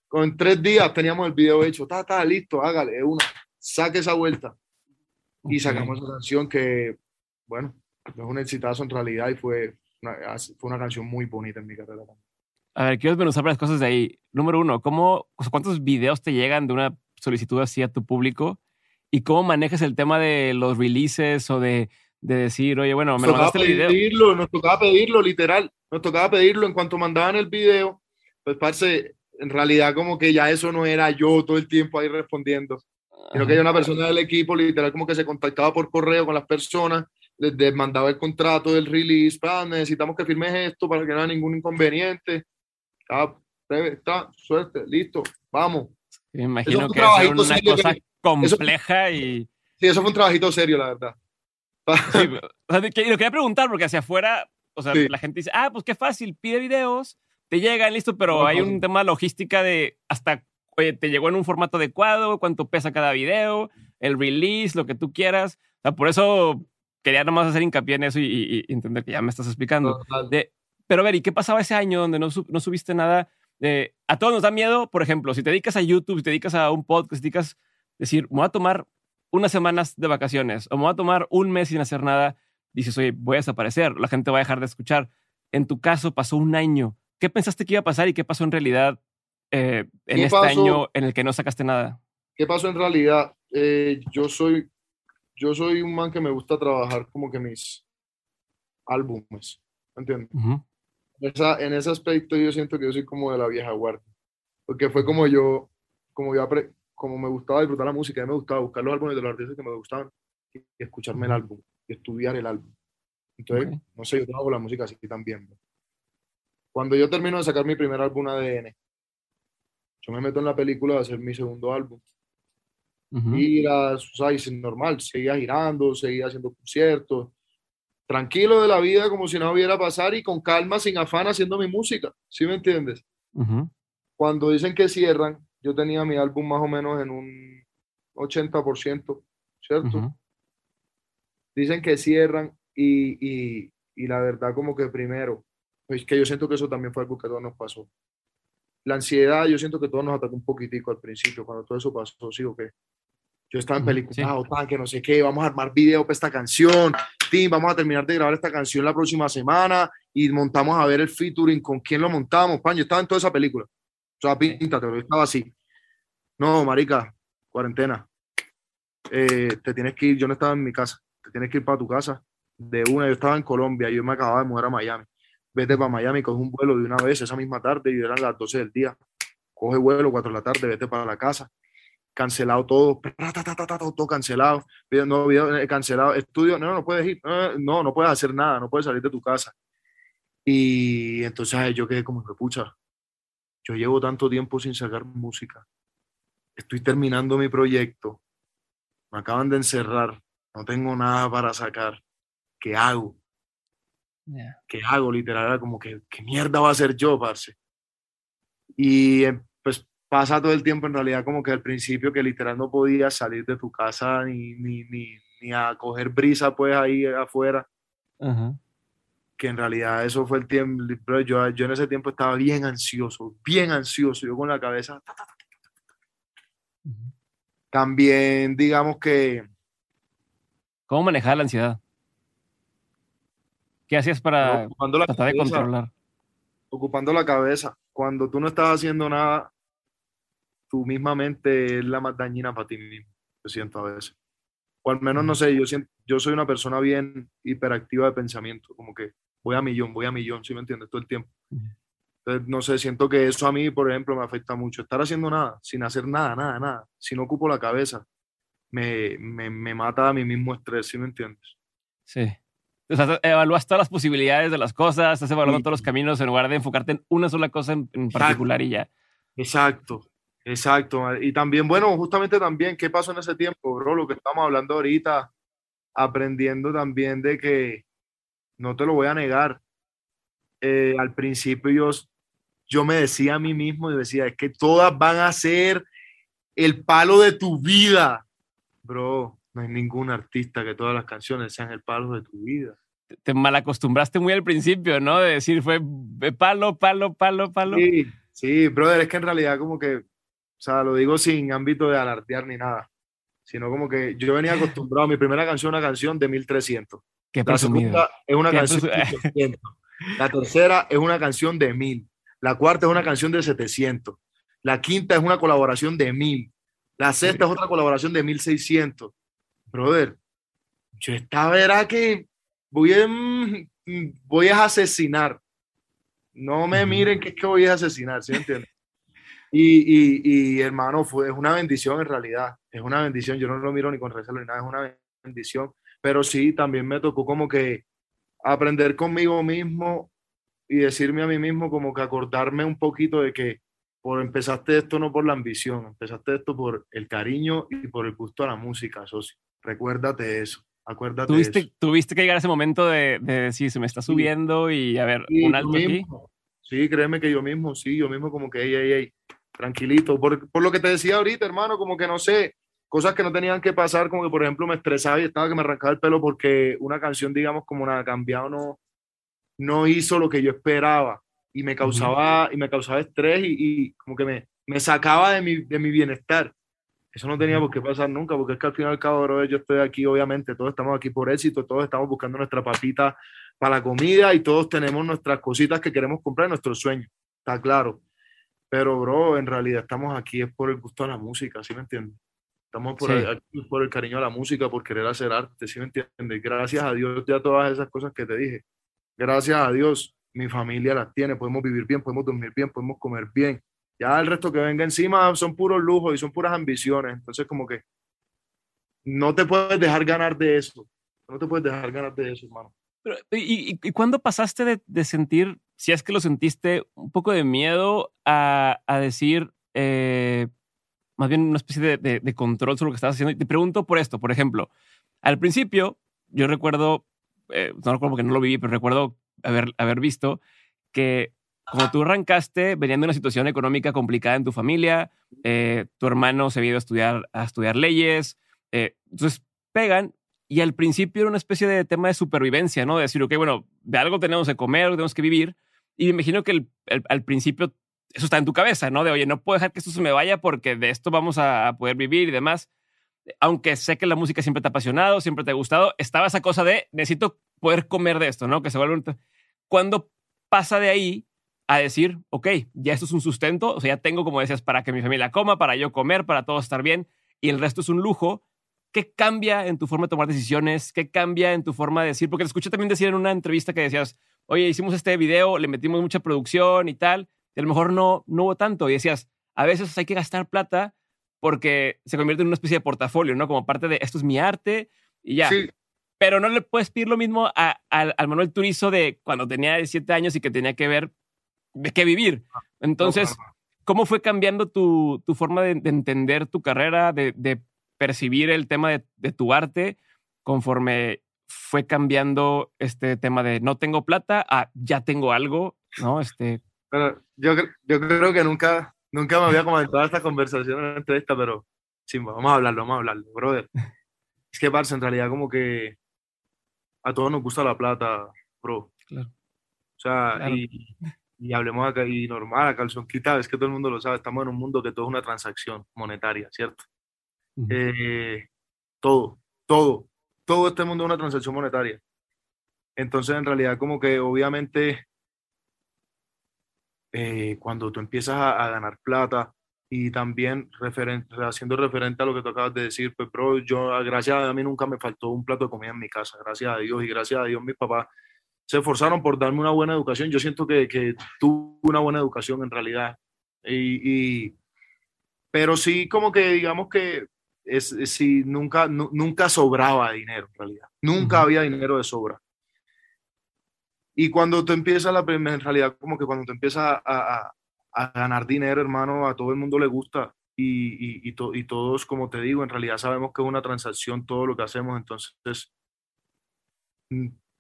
Con tres días teníamos el video hecho, ta, ta, listo, hágale, una, saque esa vuelta. Y sacamos esa canción que, bueno, es un exitazo en realidad y fue fue una canción muy bonita en mi carrera. A ver, quiero desmenuzar varias cosas de ahí. Número uno, ¿cómo, ¿cuántos videos te llegan de una solicitud así a tu público? ¿Y cómo manejas el tema de los releases o de, de decir, oye, bueno, me nos mandaste el video? Nos tocaba pedirlo, literal. Nos tocaba pedirlo en cuanto mandaban el video. Pues, parce, en realidad como que ya eso no era yo todo el tiempo ahí respondiendo. Sino que hay una persona del equipo, literal, como que se contactaba por correo con las personas, les, mandaba el contrato del release, necesitamos que firmes esto para que no haya ningún inconveniente está, suerte, listo, vamos. Me imagino que es una cosa compleja y... Sí, eso fue un trabajito serio, la verdad. Sí, lo quería preguntar porque hacia afuera, o sea, la gente dice, ah, pues qué fácil, pide videos, te llegan, listo, pero hay un tema logística de hasta, oye, te llegó en un formato adecuado, cuánto pesa cada video, el release, lo que tú quieras. O sea, por eso quería nomás hacer hincapié en eso y, entender que ya me estás explicando. De, pero a ver, ¿y qué pasaba ese año donde no, no subiste nada? a todos nos da miedo, por ejemplo, si te dedicas a YouTube, si te dedicas a un podcast, te dedicas a decir, me voy a tomar unas semanas de vacaciones o me voy a tomar un mes sin hacer nada, dices, oye, voy a desaparecer, la gente va a dejar de escuchar. En tu caso pasó un año. ¿Qué pensaste que iba a pasar y qué pasó en realidad eh, en este año en el que no sacaste nada? ¿Qué pasó en realidad? Eh, yo soy yo soy un man que me gusta trabajar como que mis álbumes, ¿entiendes? en ese aspecto yo siento que yo soy como de la vieja guardia, porque fue como yo, como yo como me gustaba disfrutar la música, a mí me gustaba buscar los álbumes de los artistas que me gustaban y escucharme el álbum y estudiar el álbum. Entonces, no sé, yo trabajo la música así también. Cuando yo termino de sacar mi primer álbum ADN, yo me meto en la película de hacer mi segundo álbum. Y las, o sea, normal, seguía girando, seguía haciendo conciertos, tranquilo de la vida como si no hubiera pasar y con calma, sin afán, haciendo mi música. ¿Sí me entiendes? Cuando dicen que cierran, yo tenía mi álbum más o menos en un 80%, ¿cierto? Dicen que cierran y, y, y, la verdad como que primero, pues que yo siento que eso también fue algo que a todos nos pasó. la ansiedad, yo siento que todos nos atacó un poquitico al principio, cuando todo eso pasó, sí o qué. Yo estaba en película, tan, que no sé qué, vamos a armar video para esta canción, Tim, vamos a terminar de grabar esta canción la próxima semana y montamos a ver el featuring, con quién lo montamos, pan, yo estaba en toda esa película. O sea, píntate, yo estaba así. No, marica, cuarentena. Eh, te tienes que ir, yo no estaba en mi casa, te tienes que ir para tu casa de una, yo estaba en Colombia, yo me acababa de mudar a Miami. Vete para Miami, coge un vuelo de una vez esa misma tarde y eran las 12 del día. Coge vuelo, 4 de la tarde, vete para la casa. Cancelado todo, todo cancelado. No, eh, cancelado. Estudio, no, no puedes ir, no, no puedes hacer nada, no puedes salir de tu casa. Y entonces yo quedé como, pucha, yo llevo tanto tiempo sin sacar música. Estoy terminando mi proyecto. Me acaban de encerrar. No tengo nada para sacar. ¿qué hago? ¿Qué hago? Literal, era como que, ¿qué mierda va a hacer yo, parce? Y eh, pues pasa todo el tiempo en realidad como que al principio que literal no podías salir de tu casa ni, ni, ni, ni a coger brisa pues ahí afuera. Que en realidad eso fue el tiempo, pero yo, yo en ese tiempo estaba bien ansioso, bien ansioso, yo con la cabeza. También digamos que... ¿Cómo manejar la ansiedad? ¿Qué hacías para ocupando la tratar de controlar? Ocupando la cabeza. Cuando tú no estás haciendo nada, tu misma mente es la más dañina para ti mismo, yo siento a veces. O al menos, no sé, yo, siento, yo soy una persona bien hiperactiva de pensamiento, como que voy a millón, voy a millón, ¿sí me entiendes? Todo el tiempo. Entonces, no sé, siento que eso a mí, por ejemplo, me afecta mucho. Estar haciendo nada, sin hacer nada, nada, nada, si no ocupo la cabeza, me, me, me mata a mí mismo estrés, ¿sí me entiendes? Sí. O sea, evalúas todas las posibilidades de las cosas, estás evaluando todos los caminos en lugar de enfocarte en una sola cosa en, particular y ya. Exacto, exacto. Y también, bueno, justamente también, ¿qué pasó en ese tiempo, bro? Lo que estamos hablando ahorita, aprendiendo también de que, no te lo voy a negar, eh, al principio yo, yo me decía a mí mismo y decía, es que todas van a ser el palo de tu vida, bro no hay ningún artista que todas las canciones sean el palo de tu vida. Te malacostumbraste muy al principio, ¿no? De decir, fue palo, palo, palo, palo. Sí, sí, brother, es que en realidad como que, o sea, lo digo sin ámbito de alardear ni nada, sino como que yo venía acostumbrado a mi primera canción, una canción de 1300. Qué la segunda es una canción de 700. La tercera es una canción de 1000. La cuarta es una canción de 700. La quinta es una colaboración de 1000. La sexta es otra colaboración de 1600 brother, yo estaba, era que voy a, voy a asesinar. No me miren que es que voy a asesinar, ¿sí me entiendes? Y, y, hermano, fue, es una bendición en realidad, es una bendición, yo no lo miro ni con recelo ni nada, es una bendición, pero sí, también me tocó como que aprender conmigo mismo y decirme a mí mismo como que acordarme un poquito de que por empezaste esto no por la ambición, empezaste esto por el cariño y por el gusto a la música, socio. Recuérdate eso. Acuérdate ¿Tuviste, eso. Tuviste que llegar a ese momento de, de decir, se me está subiendo y a ver, un alto aquí. Sí, créeme que yo mismo, sí, yo mismo como que, ey, ey, ey, tranquilito. Por, por, lo que te decía ahorita, hermano, como que no sé, cosas que no tenían que pasar, como que por ejemplo me estresaba y estaba que me arrancaba el pelo porque una canción, digamos, como nada cambiado, no, no hizo lo que yo esperaba y me causaba, y me causaba estrés y, y como que me, me sacaba de mi, de mi bienestar. Eso no tenía por qué pasar nunca, porque es que al final y al cabo, bro, yo estoy aquí, obviamente, todos estamos aquí por éxito, todos estamos buscando nuestra papita para la comida y todos tenemos nuestras cositas que queremos comprar, nuestros sueños, está claro. Pero, bro, en realidad estamos aquí es por el gusto a la música, ¿sí me entiendes? Estamos por, el, por el cariño a la música, por querer hacer arte, ¿sí me entiendes? Gracias a Dios ya todas esas cosas que te dije. Gracias a Dios mi familia las tiene, podemos vivir bien, podemos dormir bien, podemos comer bien, ya el resto que venga encima son puros lujos y son puras ambiciones. Entonces, como que no te puedes dejar ganar de eso. No te puedes dejar ganar de eso, hermano. ¿y, y, cuándo pasaste de, de, sentir, si es que lo sentiste, un poco de miedo a, a decir, eh, más bien una especie de, de, control sobre lo que estabas haciendo? Te pregunto por esto, por ejemplo, al principio, yo recuerdo, eh, no recuerdo porque no lo viví, pero recuerdo haber, haber visto que como tú arrancaste, venían de una situación económica complicada en tu familia, eh, tu hermano se había ido a estudiar, a estudiar leyes, eh, entonces pegan y al principio era una especie de tema de supervivencia, ¿no? De decir, ok, bueno, de algo tenemos que comer, tenemos que vivir. Y me imagino que al principio eso está en tu cabeza, ¿no? De, oye, no puedo dejar que esto se me vaya porque de esto vamos a, poder vivir y demás. Aunque sé que la música siempre te ha apasionado, siempre te ha gustado, estaba esa cosa de necesito poder comer de esto, ¿no? Que se vuelve un... Cuando pasa de ahí a decir, ok, ya esto es un sustento, o sea, ya tengo, como decías, para que mi familia coma, para yo comer, para todo estar bien, y el resto es un lujo, ¿qué cambia en tu forma de tomar decisiones? ¿Qué cambia en tu forma de decir? Porque te escuché también decir en una entrevista que decías, oye, hicimos este video, le metimos mucha producción y tal, y a lo mejor no, no hubo tanto. Y decías, a veces hay que gastar plata porque se convierte en una especie de portafolio, ¿no? Como parte de esto es mi arte y ya. Sí. Pero no le puedes pedir lo mismo al Manuel Turizo de cuando tenía 17 años y que tenía que ver de qué vivir. Entonces, ¿cómo fue cambiando tu, tu forma de, entender tu carrera, de, de percibir el tema de, de, tu arte conforme fue cambiando este tema de no tengo plata a ya tengo algo, ¿no? Este... Bueno, yo, yo creo que nunca, nunca me había comentado esta conversación en entrevista, pero sí, vamos a hablarlo, vamos a hablarlo, brother. Es que, Barça, en realidad como que a todos nos gusta la plata, bro. Claro. O sea, y, y, hablemos acá, y normal, a calzón quitado, es que todo el mundo lo sabe, estamos en un mundo que todo es una transacción monetaria, ¿cierto? Eh, todo, todo, todo este mundo es una transacción monetaria. Entonces, en realidad, como que obviamente, eh, cuando tú empiezas a, ganar plata y también haciendo referente a lo que tú acabas de decir, pues, bro, yo, gracias a mí nunca me faltó un plato de comida en mi casa, gracias a Dios, y gracias a Dios mis papás se esforzaron por darme una buena educación. Yo siento que, que tuve una buena educación en realidad. Y, pero sí, como que digamos que es, si nunca, nunca sobraba dinero en realidad. Nunca había dinero de sobra. Y cuando tú empiezas la primera, en realidad, como que cuando tú empiezas a, a, ganar dinero, hermano, a todo el mundo le gusta. Y, y, y, todos, como te digo, en realidad sabemos que es una transacción todo lo que hacemos. Entonces,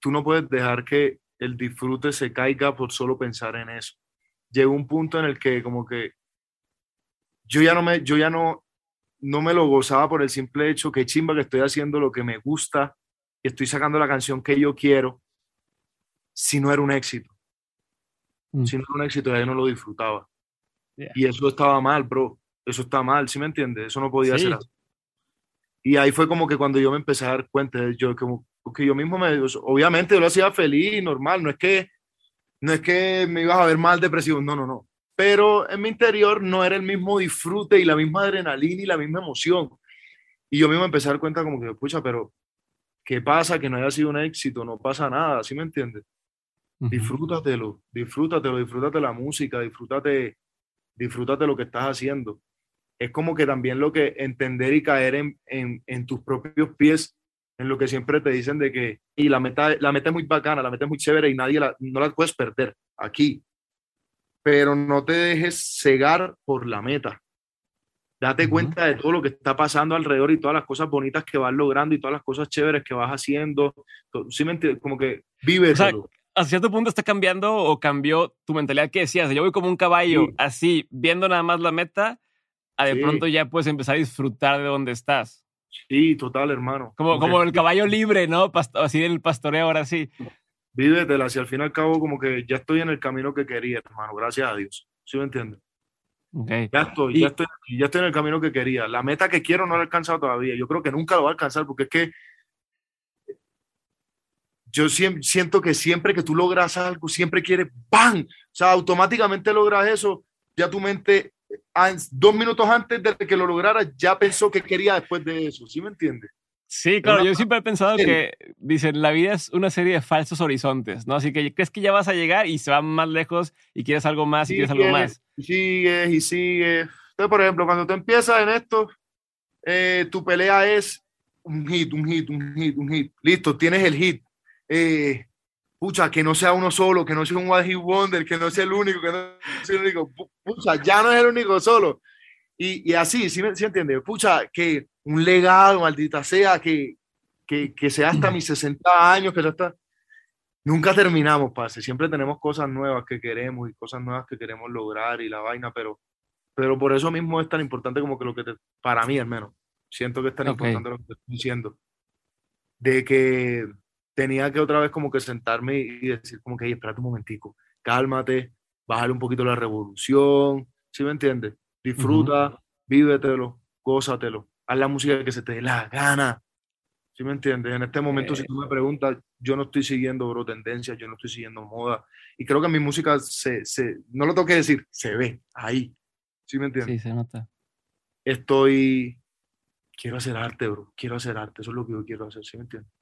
tú no puedes dejar que el disfrute se caiga por solo pensar en eso. Llegó un punto en el que como que yo ya no me, yo ya no, no me lo gozaba por el simple hecho que chimba que estoy haciendo lo que me gusta y estoy sacando la canción que yo quiero, si no era un éxito. Mm. Si no era un éxito, ya no lo disfrutaba. Y eso estaba mal, bro. Eso está mal, ¿sí me entiendes? Eso no podía ser así. Y ahí fue como que cuando yo me empecé a dar cuenta, yo como que yo mismo me, obviamente yo lo hacía feliz, normal, no es que, no es que me ibas a ver mal depresivo, no, no, no pero en mi interior no era el mismo disfrute y la misma adrenalina y la misma emoción. Y yo mismo empecé a dar cuenta como que, escucha, pero ¿qué pasa? Que no haya sido un éxito, no pasa nada, ¿sí me entiendes? Disfrútatelo, disfrútatelo, disfrútate la música, disfrútate, disfrútate lo que estás haciendo. Es como que también lo que entender y caer en, en, en tus propios pies, en lo que siempre te dicen de que, y la meta, la meta es muy bacana, la meta es muy chévere y nadie la, no la puedes perder aquí pero no te dejes cegar por la meta. Date cuenta de todo lo que está pasando alrededor y todas las cosas bonitas que vas logrando y todas las cosas chéveres que vas haciendo. Sí, como que vive. O a cierto punto está cambiando o cambió tu mentalidad que decías, yo voy como un caballo, así, viendo nada más la meta, a de pronto ya puedes empezar a disfrutar de donde estás. Sí, total, hermano. Como, como el caballo libre, ¿no? así del pastoreo, ahora sí vívetela, si al fin y al cabo como que ya estoy en el camino que quería, hermano, gracias a Dios. ¿Sí me entiendes? Ya estoy, ya estoy, ya estoy en el camino que quería. La meta que quiero no la he alcanzado todavía. Yo creo que nunca lo voy a alcanzar porque es que yo siento que siempre que tú logras algo, siempre quieres ¡bam! O sea, automáticamente logras eso, ya tu mente, dos minutos antes de que lo lograras, ya pensó que quería después de eso. ¿Sí me entiendes? Sí, claro, yo siempre he pensado que, dicen, la vida es una serie de falsos horizontes, ¿no? Así que crees que ya vas a llegar y se va más lejos y quieres algo más y quieres algo más. Y sigues y sigues. Entonces, por ejemplo, cuando tú empiezas en esto, eh, tu pelea es un hit, un hit, un hit, un hit. Listo, tienes el hit. Eh, pucha, que no sea uno solo, que no sea un one hit wonder, que no sea el único, que no sea el único. Pucha, ya no es el único solo. Y, y así, ¿sí, ¿sí entiendes? Pucha, que un legado, maldita sea, que, que, que sea hasta mis 60 años, que ya está. Nunca terminamos, pase. Siempre tenemos cosas nuevas que queremos y cosas nuevas que queremos lograr y la vaina, pero, pero por eso mismo es tan importante como que lo que te, para mí al menos, siento que es tan importante lo que te estoy diciendo, de que tenía que otra vez como que sentarme y decir como que, hey, espérate un momentico, cálmate, bájale un poquito la revolución, ¿sí me entiendes? Disfruta, vívetelo, gózatelo, haz la música que se te dé la gana, ¿sí me entiendes? En este momento, si tú me preguntas, yo no estoy siguiendo, bro, tendencias, yo no estoy siguiendo moda, y creo que mi música se, se no lo tengo que decir, se ve ahí, ¿sí me entiendes? Sí, se nota. Estoy, quiero hacer arte, bro, quiero hacer arte, eso es lo que yo quiero hacer, ¿sí me entiendes?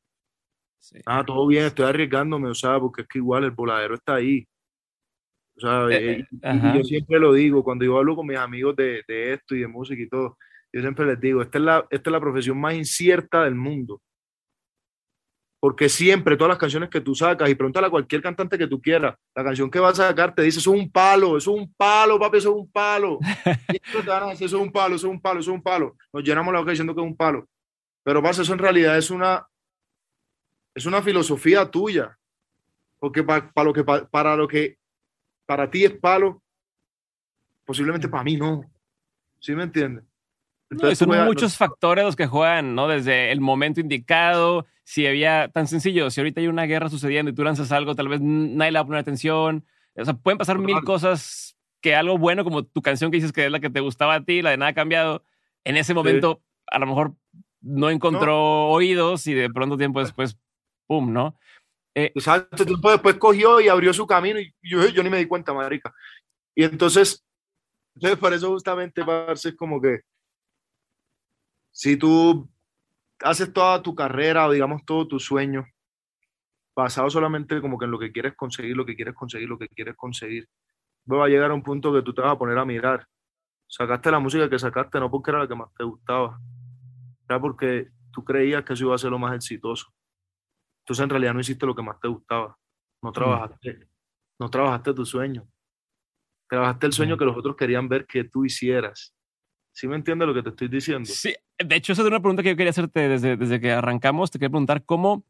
Sí. Ah, todo bien, estoy arriesgándome, o sea, porque es que igual el voladero está ahí. O sea, Eh, eh, y- yo siempre lo digo, cuando yo hablo con mis amigos de, de esto y de música y todo, yo siempre les digo, esta es, la, esta es la profesión más incierta del mundo. Porque siempre, todas las canciones que tú sacas, y pregúntale a cualquier cantante que tú quieras, la canción que vas a sacar te dice, eso es un palo, eso es un palo, papi, eso es un palo. [LAUGHS] Siempre te van a decir, eso es un palo, eso es un palo, eso es un palo. Nos llenamos la boca diciendo que es un palo. Pero, parce, eso en realidad es una, es una filosofía tuya. Porque pa- para lo que, pa- para lo que para ti es palo, posiblemente para mí no. ¿Sí me entiendes? No, Entonces, son tú juegas- muchos factores los que juegan, ¿no? Desde el momento indicado, si había tan sencillo, si ahorita hay una guerra sucediendo y tú lanzas algo, tal vez nadie le va a poner atención. O sea, pueden pasar mil cosas que algo bueno, como tu canción que dices que es la que te gustaba a ti, la de nada ha cambiado, en ese momento a lo mejor no encontró oídos y de pronto tiempo después, ¡pum! ¿no? Exacto, tiempo después cogió y abrió su camino y yo, yo ni me di cuenta, marica. Y entonces, entonces por eso justamente, parce, es como que si tú haces toda tu carrera o digamos todo tu sueño basado solamente como que en lo que quieres conseguir, lo que quieres conseguir, lo que quieres conseguir, pues va a llegar a un punto que tú te vas a poner a mirar. Sacaste la música que sacaste no porque era la que más te gustaba, era porque tú creías que eso iba a ser lo más exitoso. Entonces en realidad no hiciste lo que más te gustaba. No trabajaste, no trabajaste tu sueño. Trabajaste el sueño Mm. que los otros querían ver que tú hicieras. ¿Sí me entiendes lo que te estoy diciendo? Sí, de hecho, esa es una pregunta que yo quería hacerte desde, desde que arrancamos. Te quería preguntar cómo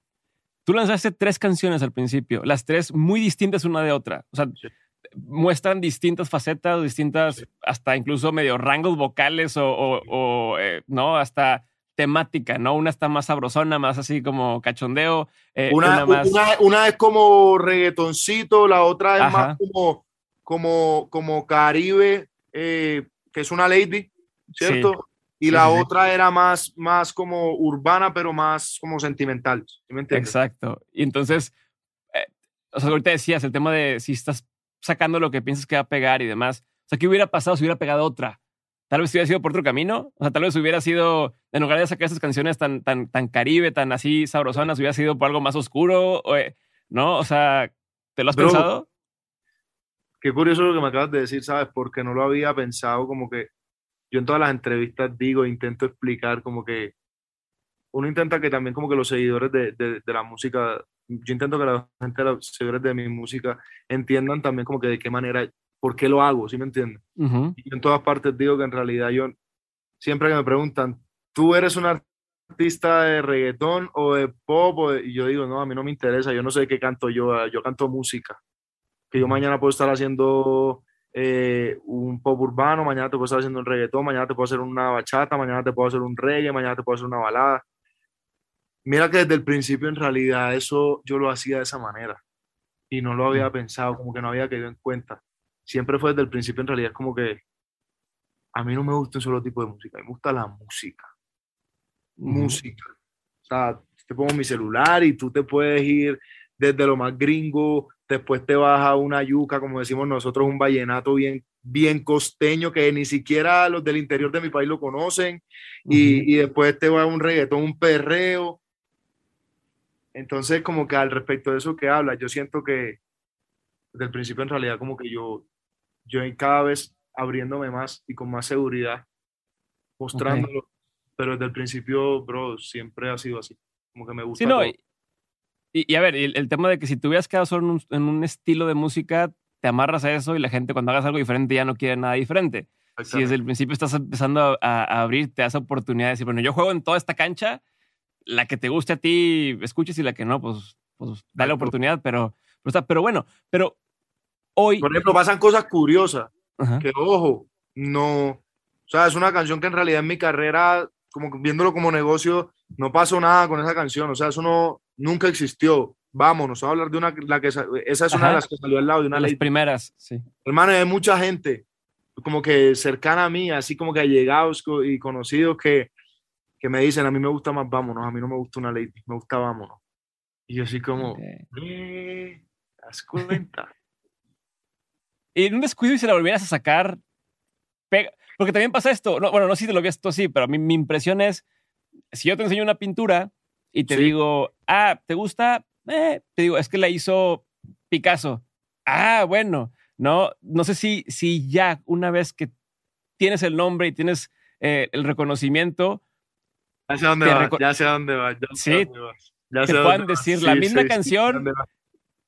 tú lanzaste tres canciones al principio, las tres muy distintas una de otra. O sea, Sí. muestran distintas facetas, distintas, Sí. hasta incluso medio rangos vocales o, o- o, eh, no, hasta temática, ¿no? Una está más sabrosona, más así como cachondeo, eh, Una, una, más... una, una es como reggaetoncito, la otra es Ajá. más como, como, como Caribe, eh, que es una lady, ¿cierto? Y Sí, la sí, otra era más, más como urbana, pero más como sentimental. Exacto. Y entonces, eh, o sea, ahorita decías el tema de si estás sacando lo que piensas que va a pegar y demás. O sea, ¿qué hubiera pasado si hubiera pegado otra? Tal vez hubiera sido por otro camino. O sea, tal vez hubiera sido, en lugar de sacar esas canciones tan, tan, tan caribe, tan así sabrosonas, hubiera sido por algo más oscuro, ¿no? O sea, ¿te lo has pensado? Qué curioso lo que me acabas de decir, ¿sabes? Porque no lo había pensado como que yo en todas las entrevistas digo, intento explicar como que uno intenta que también como que los seguidores de, de, de la música, yo intento que la gente, los seguidores de mi música entiendan también como que de qué manera, por qué lo hago, ¿sí me entiendes? Y yo en todas partes digo que en realidad yo, siempre que me preguntan, ¿tú eres un artista de reggaetón o de pop? O de-?" Y yo digo, no, a mí no me interesa, yo no sé qué canto yo, yo canto música. Que yo mañana puedo estar haciendo eh, un pop urbano, mañana te puedo estar haciendo un reggaetón, mañana te puedo hacer una bachata, mañana te puedo hacer un reggae, mañana te puedo hacer una balada. Mira que desde el principio en realidad eso yo lo hacía de esa manera y no lo había pensado, como que no había caído en cuenta. Siempre fue desde el principio en realidad como que a mí no me gusta un solo tipo de música, a mí me gusta la música. Música. O sea, te pongo mi celular y tú te puedes ir desde lo más gringo, después te vas a una yuca, como decimos nosotros, un vallenato bien, bien costeño que ni siquiera los del interior de mi país lo conocen, y, Ujú. y después te vas a un reggaetón, un perreo. Entonces, como que al respecto de eso que hablas, yo siento que desde el principio en realidad como que yo, yo cada vez abriéndome más y con más seguridad, mostrándolo, pero desde el principio, bro, siempre ha sido así. Como que me gusta. Sí, no. Y, y- a ver, el, el tema de que si te hubieras quedado solo en un, en un estilo de música, te amarras a eso y la gente cuando hagas algo diferente ya no quiere nada diferente. Si desde el principio estás empezando a, a- a abrirte a esa oportunidad de decir, bueno, yo juego en toda esta cancha, la que te guste a ti, escuches y la que no, pues, pues dale Exacto. oportunidad, pero, pero, está, pero bueno, pero hoy... Por ejemplo, pasan cosas curiosas. Ajá, que ojo, no, o sea, es una canción que en realidad en mi carrera, como viéndolo como negocio, no pasó nada con esa canción, o sea, eso no, nunca existió. vámonos, a hablar de una, la que, esa es una de las que salió al lado de una Las ley. primeras, sí. Hermano, hay mucha gente como que cercana a mí, así como que allegados y conocidos que, que me dicen, a mí me gusta más vámonos, a mí no me gusta una lady, me gusta vámonos. Y yo así como, Ok. "Eh, ¿te das cuenta? [LAUGHS] Y en un descuido y se la volvieras a sacar, pega- porque también pasa esto, no, bueno, no sé si te lo habías esto sí, pero a mí mi impresión es, si yo te enseño una pintura y te Sí. digo, ah, ¿te gusta? Eh, te digo, es que la hizo Picasso. Ah, bueno, no, no sé si, si ya una vez que tienes el nombre y tienes eh, el reconocimiento, Ya sé dónde reco- ya sé dónde vas, ya sé Sí, dónde vas. Ya te sé puedan decir la misma sí, canción.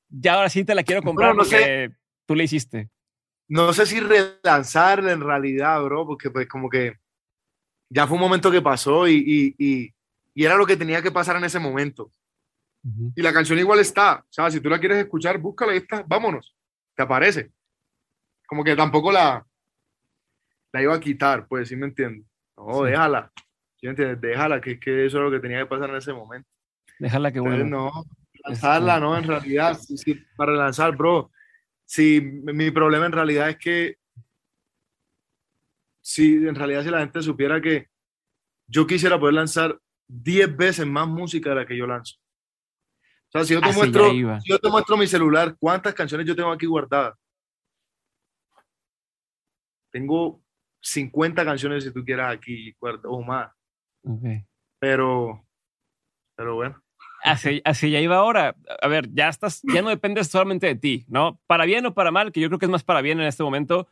ya ahora sí te la quiero comprar no porque tú le hiciste. No sé si relanzarla en realidad, bro, porque pues como que ya fue un momento que pasó y, y, y, y era lo que tenía que pasar en ese momento. Y la canción igual está. O sea, si tú la quieres escuchar, búscala y está. Vámonos. Te aparece. Como que tampoco la, la iba a quitar, pues, ¿sí me entiendes? No, Sí. déjala. ¿Sí me entiendes? Déjala, que, que eso es lo que tenía que pasar en ese momento. Déjala que bueno. no, lanzarla, ¿no? En realidad, sí, sí, para lanzar, bro. Sí, mi problema en realidad es que si en realidad si la gente supiera que yo quisiera poder lanzar 10 veces más música de la que yo lanzo. O sea, si yo te, muestro, si yo te muestro mi celular, ¿cuántas canciones yo tengo aquí guardadas? Tengo 50 canciones si tú quieras aquí o más, Ok. pero, pero bueno. Hacia, hacia allá iba ahora. A ver, ya estás, ya no dependes solamente de ti, ¿no? Para bien o para mal, que yo creo que es más para bien en este momento.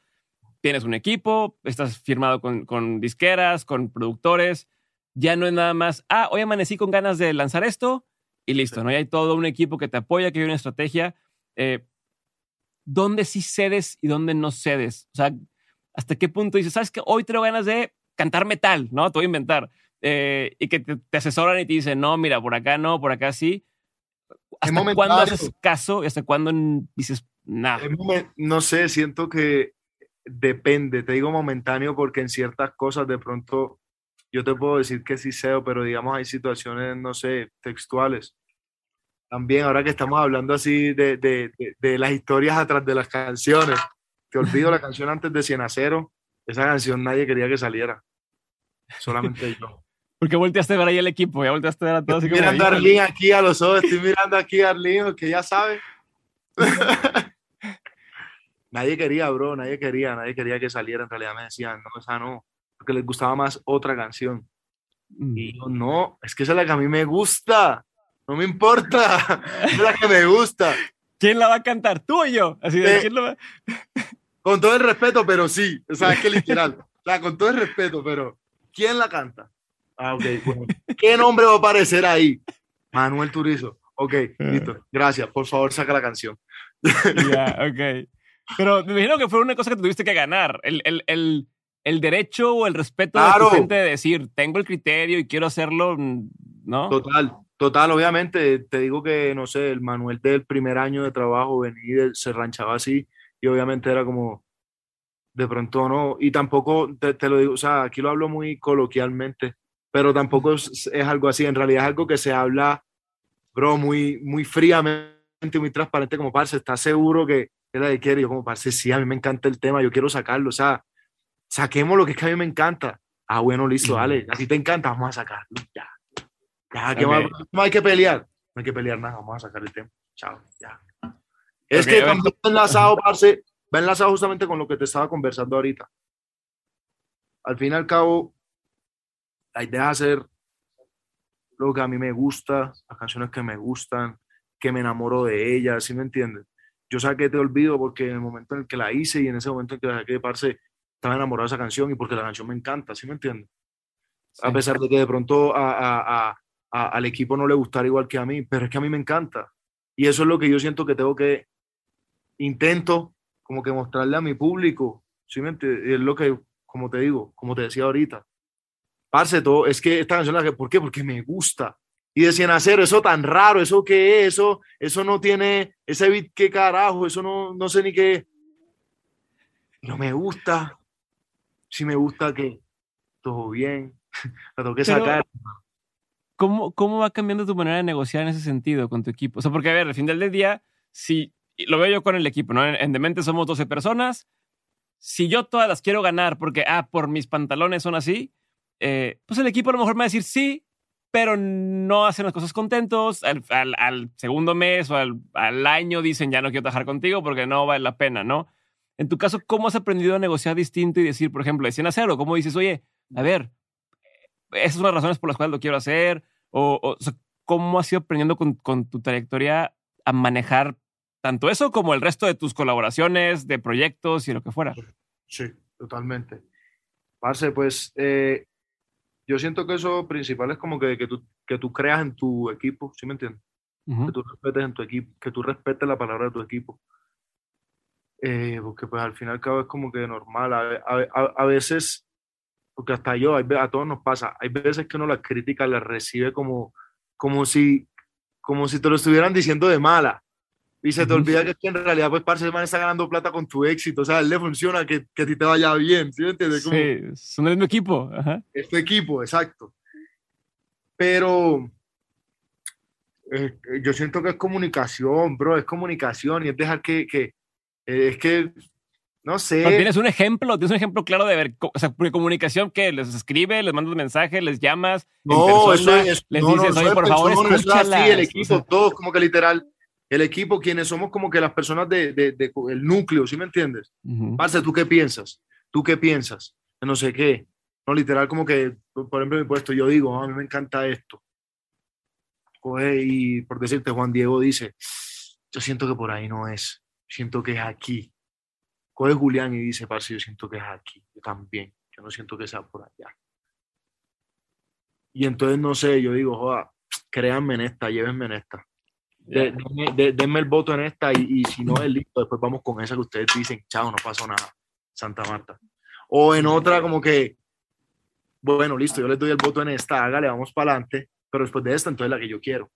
Tienes un equipo, estás firmado con, con disqueras, con productores. Ya no es nada más, ah, hoy amanecí con ganas de lanzar esto y listo, ¿no? Ya hay todo un equipo que te apoya, que hay una estrategia. Eh, ¿Dónde sí cedes y dónde no cedes? O sea, ¿hasta qué punto dices, sabes que hoy tengo ganas de cantar metal, ¿no? Te voy a inventar. Eh, y que te, te asesoran y te dicen, no, mira, por acá no, por acá sí. ¿Hasta cuándo haces caso y hasta cuándo dices, nada? No sé, siento que depende, te digo momentáneo porque en ciertas cosas de pronto yo te puedo decir que sí sé, pero digamos hay situaciones, no sé, textuales. También ahora que estamos hablando así de, de, de- de las historias atrás de las canciones, te olvido la [LAUGHS] canción antes de Cien a Cero, esa canción nadie quería que saliera, solamente yo. Porque volteaste a ver ahí el equipo, ya volteaste a ver a todos Estoy mirando a. Arlene aquí a los ojos, estoy mirando aquí a Arlene, que ya sabe. [LAUGHS] nadie quería, bro, nadie quería, nadie quería que saliera. En realidad me decían, no, esa no, porque les gustaba más otra canción. Mm. Y yo, no, es que esa es la que a mí me gusta, no me importa, [LAUGHS] es la que me gusta. ¿Quién la va a cantar? ¿Tú o yo? Así de, Eh, ¿quién va? Con todo el respeto, pero sí, o sea, es que literal, [LAUGHS] o sea, con todo el respeto, pero ¿quién la canta? Ah, ok, bueno. ¿Qué nombre va a aparecer ahí? Manuel Turizo. Ok, listo, gracias, por favor, saca la canción. [LAUGHS] Ya, ok. Pero me imagino que fue una cosa que tuviste que ganar. El, el, el, el derecho o el respeto de Claro. tu gente de decir, tengo el criterio y quiero hacerlo, ¿no? Total, total, obviamente, te digo que, no sé, el Manuel del primer año de trabajo venía se ranchaba así, y obviamente era como, de pronto no, y tampoco, te, te lo digo, o sea, aquí lo hablo muy coloquialmente, pero tampoco es, es algo así, en realidad es algo que se habla, bro, muy, muy fríamente, muy transparente, como, parce, ¿estás seguro que es la de quiere? Yo como, parce, sí, a mí me encanta el tema, yo quiero sacarlo, o sea, saquemos lo que es que a mí me encanta. Ah, bueno, listo, dale, a ti te encanta, vamos a sacarlo, ya. Ya, ¿qué Ok. más? No hay que pelear. No hay que pelear nada, vamos a sacar el tema. Chao, ya. Es Ok, que también va enlazado, parce, va enlazado justamente con lo que te estaba conversando ahorita. Al fin y al cabo, la idea es hacer lo que a mí me gusta, las canciones que me gustan, que me enamoro de ellas, ¿sí me entiendes? Yo saqué Te Olvido porque en el momento en el que la hice y en ese momento en que la saqué, parce, estaba enamorado de esa canción y porque la canción me encanta, ¿sí me entiendes? a Sí. pesar de que de pronto a- a- a- a- al equipo no le gustara igual que a mí, pero es que a mí me encanta. Y eso es lo que yo siento que tengo que, intento como que mostrarle a mi público, ¿sí me entiendes? Y es lo que, como te digo, como te decía ahorita, parce, todo, es que esta canción, la que, ¿por qué? Porque me gusta. Y decían hacer eso tan raro, eso qué es, eso, eso no tiene, ese beat qué carajo, eso no, no sé ni qué. No me gusta. Si me gusta que todo bien, [LAUGHS] la tengo que Pero- sacar. ¿cómo, ¿cómo va cambiando tu manera de negociar en ese sentido con tu equipo? O sea, porque a ver, al final del día, si lo veo yo con el equipo, ¿no? En, en Demente somos 12 personas. Si yo todas las quiero ganar porque, ah, por mis pantalones son así, eh, pues el equipo a lo mejor me va a decir sí, pero no hacen las cosas contentos. Al, al, al segundo mes o al, al, año dicen ya no quiero trabajar contigo porque no vale la pena, ¿no? En tu caso, ¿cómo has aprendido a negociar distinto y decir, por ejemplo, de 100 a 0? ¿Cómo dices, oye, a ver, esas son las razones por las cuales lo quiero hacer? O, o, o sea, ¿cómo has ido aprendiendo con, con, tu trayectoria a manejar tanto eso como el resto de tus colaboraciones, de proyectos y lo que fuera? Sí, totalmente. Parce, pues eh, yo siento que eso principal es como que, que, tú, que tú creas en tu equipo, ¿sí me entiendes? Uh -huh. Que tú respetes en tu equipo, que tú respetes la palabra de tu equipo. Eh, porque pues al final cada vez como que normal, a, a, a, veces, porque hasta yo, a todos nos pasa, hay veces que uno las críticas las recibe como, como, si, como si te lo estuvieran diciendo de mala. Y se te uh -huh. olvida que en realidad, pues, parce, man está ganando plata con tu éxito. O sea, a él le funciona que, que a ti te vaya bien. ¿Sí me entiendes? Como, sí, son el mismo equipo. Ajá. Este equipo, exacto. Pero eh, yo siento que es comunicación, bro. Es comunicación y es dejar que. que eh, es que. No sé. Pero tienes un ejemplo, tienes un ejemplo claro de ver, o sea, comunicación que les escribe, les mandas mensajes, les llamas, no, en persona, eso es, les no, dices, no, oye, por favor, escúchala. Así, el equipo, o sea, todos como que literal, el equipo, quienes somos como que las personas de, de, de, de el núcleo, ¿sí me entiendes? Uh -huh. Parce, ¿tú qué piensas? ¿Tú qué piensas? No sé qué. No, literal, como que, por ejemplo, mi puesto, yo digo, oh, a mí me encanta esto. Coge y, por decirte, Juan Diego dice, yo siento que por ahí no es, siento que es aquí. Coge Julián y dice, parce, yo siento que es aquí, yo también, yo no siento que sea por allá. Y entonces, no sé, yo digo, joda, créanme en esta, llévenme en esta. De, de, de, denme el voto en esta y, y, si no es listo, después vamos con esa que ustedes dicen, chao, no pasó nada, Santa Marta. O en otra como que, bueno, listo, yo les doy el voto en esta, hágale, vamos para adelante, pero después de esta, entonces la que yo quiero.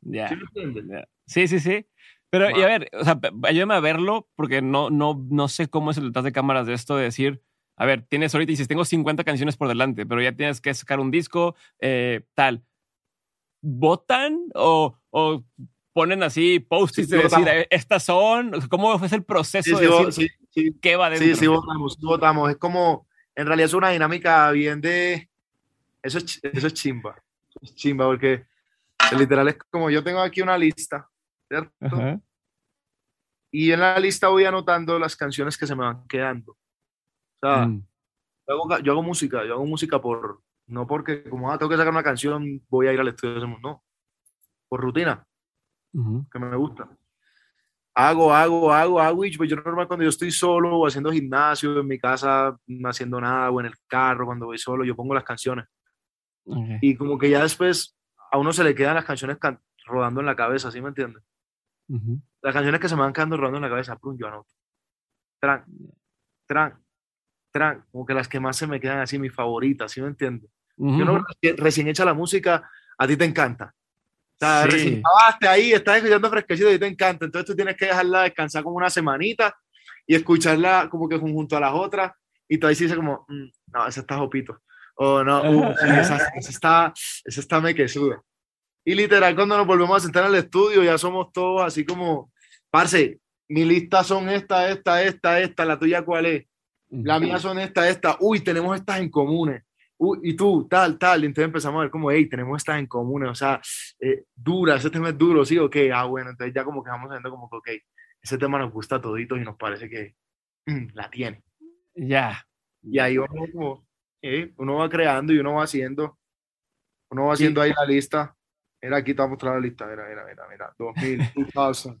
Ya. ¿Sí, yeah. sí, sí, sí. Pero, wow. y a ver, o sea, ayúdame a verlo, porque no, no, no sé cómo es el detrás de cámaras de esto de decir, a ver, tienes ahorita, y dices, tengo 50 canciones por delante, pero ya tienes que sacar un disco, eh, tal. ¿Votan o, o ponen así post-its sí, de decir, votamos. estas son? ¿Cómo fue el proceso sí, de decir sí, qué va dentro? Sí, sí, votamos, votamos. Es como, en realidad es una dinámica bien de... Eso es, eso es chimba. Eso es chimba porque literal es como yo tengo aquí una lista, ¿cierto? -huh. Y en la lista voy anotando las canciones que se me van quedando. O sea, mm. yo, hago, yo, hago, música, yo hago música por, no porque como ah, tengo que sacar una canción, voy a ir al estudio, no, por rutina, uh -huh. que me gusta. Hago, hago, hago, hago, y pues yo normal cuando yo estoy solo o haciendo gimnasio en mi casa, no haciendo nada, o en el carro, cuando voy solo, yo pongo las canciones. Okay. Y como que ya después a uno se le quedan las canciones rodando en la cabeza, ¿sí me entiendes? Uh -huh. Las canciones que se me van quedando rodando en la cabeza, prum, yo anoto. Tran, tran, tran, como que las que más se me quedan así, mis favoritas, ¿sí me entiendes? Uh -huh. Yo no, recién hecha la música, a ti te encanta. O sea, sí. recién acabaste ahí, estás escuchando fresquecito y te encanta. Entonces tú tienes que dejarla descansar como una semanita y escucharla como que junto a las otras. Y tú ahí sí dices como, mmm, no, ese está jopito. O no, uh, esa, esa, está, esa está mequesuda. Y literal, cuando nos volvemos a sentar en el estudio, ya somos todos así como, parce, mi lista son esta, esta, esta, esta, la tuya cuál es, la mía son esta, esta, uy, tenemos estas en comunes, uy, y tú, tal, tal, y entonces empezamos a ver como, hey, tenemos estas en comunes, o sea, eh, dura, ese tema es duro, sí, ok, ah, bueno, entonces ya como que vamos viendo como que, ok, ese tema nos gusta a toditos y nos parece que mm, la tiene. Ya. Yeah. Y ahí vamos como, eh, uno va creando y uno va haciendo, uno va haciendo sí. ahí la lista, Mira, aquí te voy a mostrar la lista. Mira, mira, mira, mira. 2000, 2000. [LAUGHS]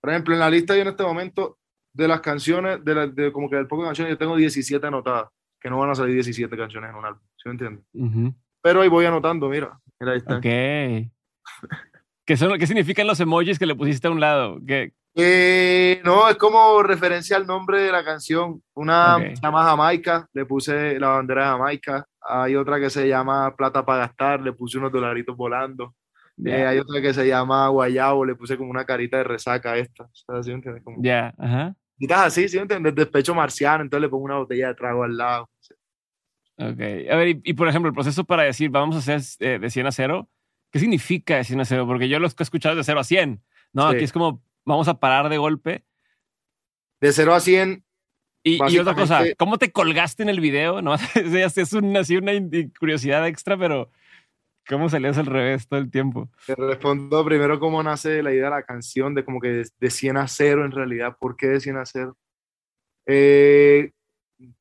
Por ejemplo, en la lista yo en este momento de las canciones, de, la, de como que del poco de canciones, yo tengo 17 anotadas, que no van a salir 17 canciones en un álbum, ¿sí me entiendes? Uh -huh. Pero ahí voy anotando, mira. Mira, ahí está. Ok. [LAUGHS] ¿Qué, son, ¿Qué significan los emojis que le pusiste a un lado? ¿Qué? Eh, no, es como referencia al nombre de la canción. Una okay. se llama Jamaica, le puse la bandera de Jamaica. Hay otra que se llama Plata para gastar, le puse unos dolaritos volando. Yeah. Eh, hay otra que se llama Guayabo, le puse como una carita de resaca a esta. ¿Sí entiendes? Ya, yeah. ajá. Estás así, ¿sí entiendes? Despecho marciano, entonces le pongo una botella de trago al lado. Ok. A ver, y, por ejemplo, el proceso para decir vamos a hacer eh, de 100 a 0, ¿qué significa de 100 a 0? Porque yo lo he escuchado de 0 a 100. No, aquí es como vamos a parar de golpe. De 0 a 100. Y, y, otra cosa, ¿cómo te colgaste en el video? No, [LAUGHS] es una, así una curiosidad extra, pero ¿cómo salías al revés todo el tiempo? Te respondo primero cómo nace la idea de la canción, de como que de 100 a 0 en realidad. ¿Por qué de 100 a 0? Eh,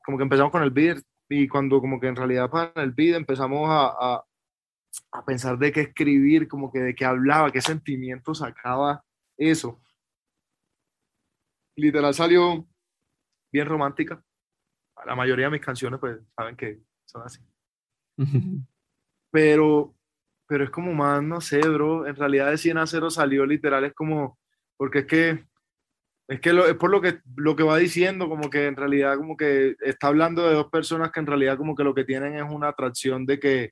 como que empezamos con el beat y cuando como que en realidad para el beat empezamos a, a, a pensar de qué escribir, como que de qué hablaba, qué sentimientos sacaba eso. Literal salió bien romántica. La mayoría de mis canciones pues saben que son así. [LAUGHS] pero, pero es como más, no sé, bro, en realidad de 100 a 0 salió literal, es como, porque es que es que es por lo que, lo que va diciendo, como que en realidad como que está hablando de dos personas que en realidad como que lo que tienen es una atracción de que,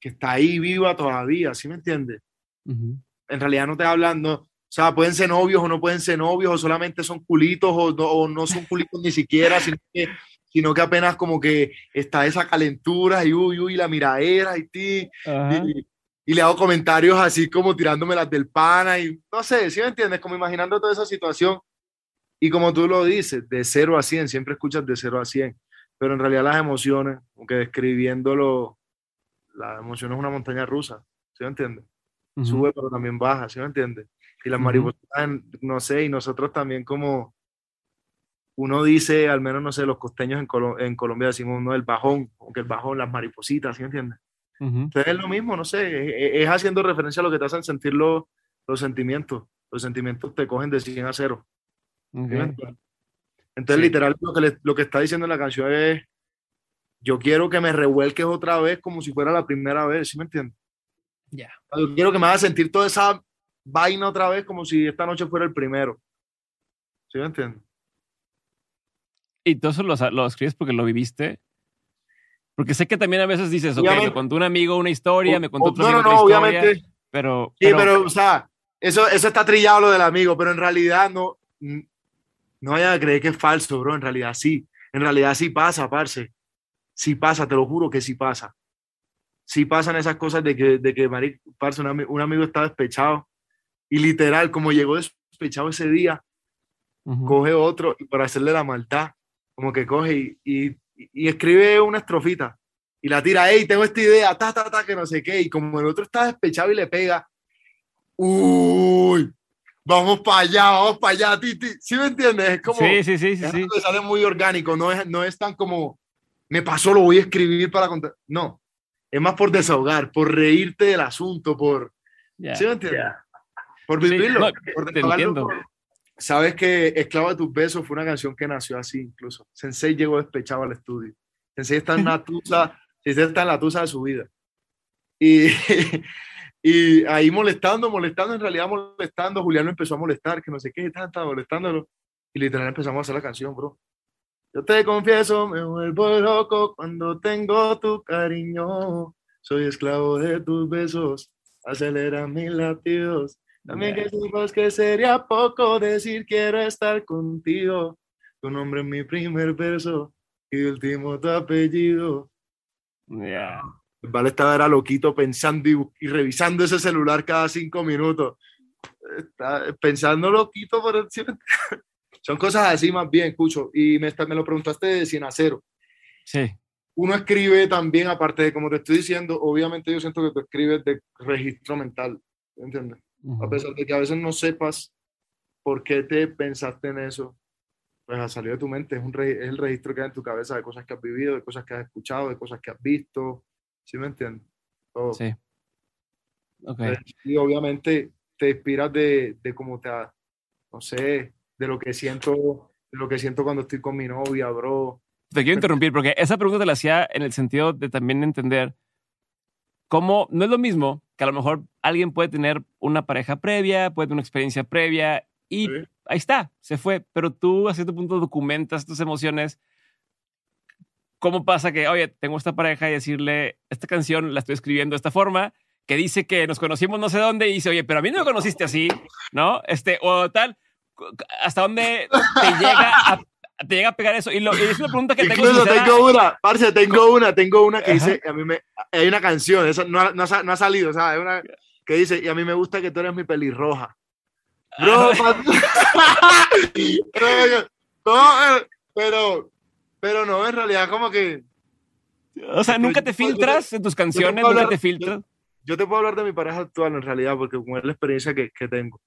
que está ahí viva todavía, ¿sí me entiendes? En realidad no te hablando, o sea, pueden ser novios o no pueden ser novios, o solamente son culitos o no, o no son culitos ni siquiera, [LAUGHS] sino que, sino que apenas como que está esa calentura y uy, uy, la miradera y ti. Y, y le hago comentarios así como tirándome las del pana y no sé, ¿sí me entiendes? Como imaginando toda esa situación. Y como tú lo dices, de 0 a 100, siempre escuchas de 0 a 100, pero en realidad las emociones, aunque describiéndolo, la emoción es una montaña rusa, ¿sí me entiendes? Sube pero también baja, ¿sí me entiendes? Y las mariposas, no sé, y nosotros también como, uno dice, al menos, no sé, los costeños en, en Colombia decimos uno el bajón, aunque el bajón, las maripositas, ¿sí me entiendes? Es lo mismo, no sé, es, haciendo referencia a lo que te hacen sentir los sentimientos. Los sentimientos te cogen de 100 a 0. Entonces, literal, lo que, lo que está diciendo en la canción es, yo quiero que me revuelques otra vez como si fuera la primera vez, ¿sí me entiendes? Ya. Yo quiero que me hagas sentir toda esa vaina otra vez como si esta noche fuera el primero. ¿Sí me entiendes? ¿Y todo eso lo, lo escribes porque lo viviste? Porque sé que también a veces dices, ok, me contó un amigo una historia, me contó otro no, amigo no, no, otra historia, obviamente. Pero, sí, pero, o sea, eso, eso está trillado lo del amigo, pero en realidad no, no vaya a creer que es falso, bro. En realidad sí. En realidad sí pasa, parce. Sí pasa, te lo juro que sí pasa. Sí pasan esas cosas de que, de que parce, un, un amigo está despechado y literal, como llegó despechado ese día, coge otro y para hacerle la maldad, como que coge y y, escribe una estrofita y la tira, hey, tengo esta idea, ta, ta, ta, que no sé qué, y como el otro está despechado y le pega, uy, vamos para allá, vamos para allá, Titi, ¿sí me entiendes? Es como, sí, sí, sí, sí, sí. sale muy orgánico, no es, no es tan como, me pasó, lo voy a escribir para contar, no, es más por desahogar, por reírte del asunto, por, ¿sí me entiendes? Por vivirlo, por desahogarlo, Sabes que Esclavo de tus besos fue una canción que nació así incluso. Sensei llegó despechado al estudio. Sensei está en la [LAUGHS] tusa, Sensei está en la tusa de su vida. Y, [LAUGHS] y ahí molestando, molestando, en realidad molestando, Julián empezó a molestar, que no sé qué, estaba molestándolo. Y literal empezamos a hacer la canción, bro. Yo te confieso, me vuelvo loco cuando tengo tu cariño. Soy esclavo de tus besos, acelera mis latidos. También que sepas que sería poco decir quiero estar contigo. Tu nombre es mi primer verso y último tu apellido. Yeah. Vale estaba era loquito pensando y, revisando ese celular cada cinco minutos. Está pensando loquito por el [LAUGHS] Son cosas así más bien, escucho. Y me, me lo preguntaste de 100 a 0. Sí. Uno escribe también, aparte de como te estoy diciendo, obviamente yo siento que tú escribes de registro mental. ¿Entiendes? A pesar de que a veces no sepas por qué te pensaste en eso, pues ha salido de tu mente. Es, un es el registro que hay en tu cabeza de cosas que has vivido, de cosas que has escuchado, de cosas que has visto. ¿Sí me entiendes? Sí. Okay. Y obviamente te inspiras de, de cómo te, no sé, de lo que siento, de lo que siento cuando estoy con mi novia, bro. Te quiero interrumpir porque esa pregunta te la hacía en el sentido de también entender cómo no es lo mismo que a lo mejor alguien puede tener una pareja previa, puede tener una experiencia previa y ahí está, se fue. Pero tú a cierto punto documentas tus emociones. ¿Cómo pasa que, oye, tengo esta pareja y decirle, esta canción la estoy escribiendo de esta forma, que dice que nos conocimos no sé dónde y dice, oye, pero a mí no me conociste así, ¿no? Este, o tal, hasta dónde te llega te llega a pegar eso. Y, lo, y es una pregunta que tengo. Incluso sincera. tengo una, parce, tengo una, tengo una que dice, a mí me, hay una canción, esa no, ha- no, ha, no ha salido, ¿sabes? Una que dice, y a mí me gusta que tú eres mi pelirroja. Bro, Ah. [LAUGHS] pero, no, pero, pero no, en realidad como que O sea, nunca te filtras en tus canciones, puedo nunca hablar- te filtras. yo te puedo hablar de mi pareja actual en realidad, porque es la experiencia que, que tengo.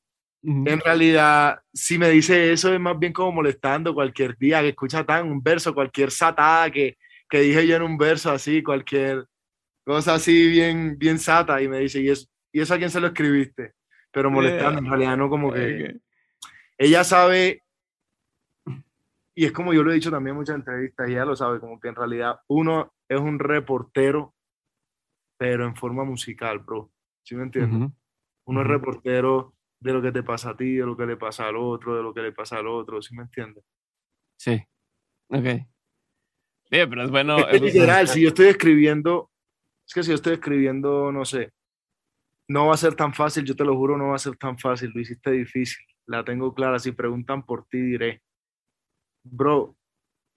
Ujú. En realidad, si me dice eso es más bien como molestando cualquier día que escucha tan un verso, cualquier satada que, que dije yo en un verso así, cualquier cosa así bien, bien sata y me dice, ¿y eso, ¿y eso a quién se lo escribiste? Pero molestando, en realidad no como que... Ella sabe, y es como yo lo he dicho también en muchas entrevistas, ella lo sabe, como que en realidad uno es un reportero, pero en forma musical, bro. ¿Sí me entiendes? Uno es reportero de lo que te pasa a ti, de lo que le pasa al otro, de lo que le pasa al otro, ¿sí me entiendes? Sí. Ok. Sí, pero es bueno. es- literal, si yo estoy escribiendo, es que si yo estoy escribiendo, no sé, no va a ser tan fácil, yo te lo juro, no va a ser tan fácil, lo hiciste difícil, la tengo clara, si preguntan por ti diré, bro,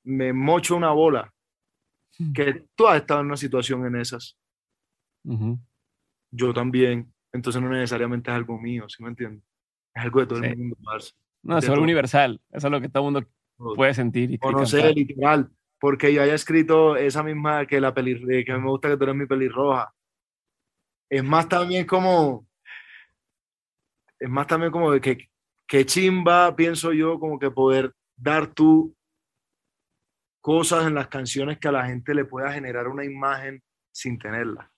me mocho una bola, que tú has estado en una situación en esas, yo también, entonces no necesariamente es algo mío, ¿sí me entiendes? Es algo de todo Sí. el mundo, parce. No, es algo universal. Es algo que todo el mundo puede sentir y, sé, cantar. literal, porque yo haya escrito esa misma que la peli, eh, que me gusta que tú eres mi pelirroja. Es más también como, es más también como de que, que chimba, pienso yo, como que poder dar tú cosas en las canciones que a la gente le pueda generar una imagen sin tenerla.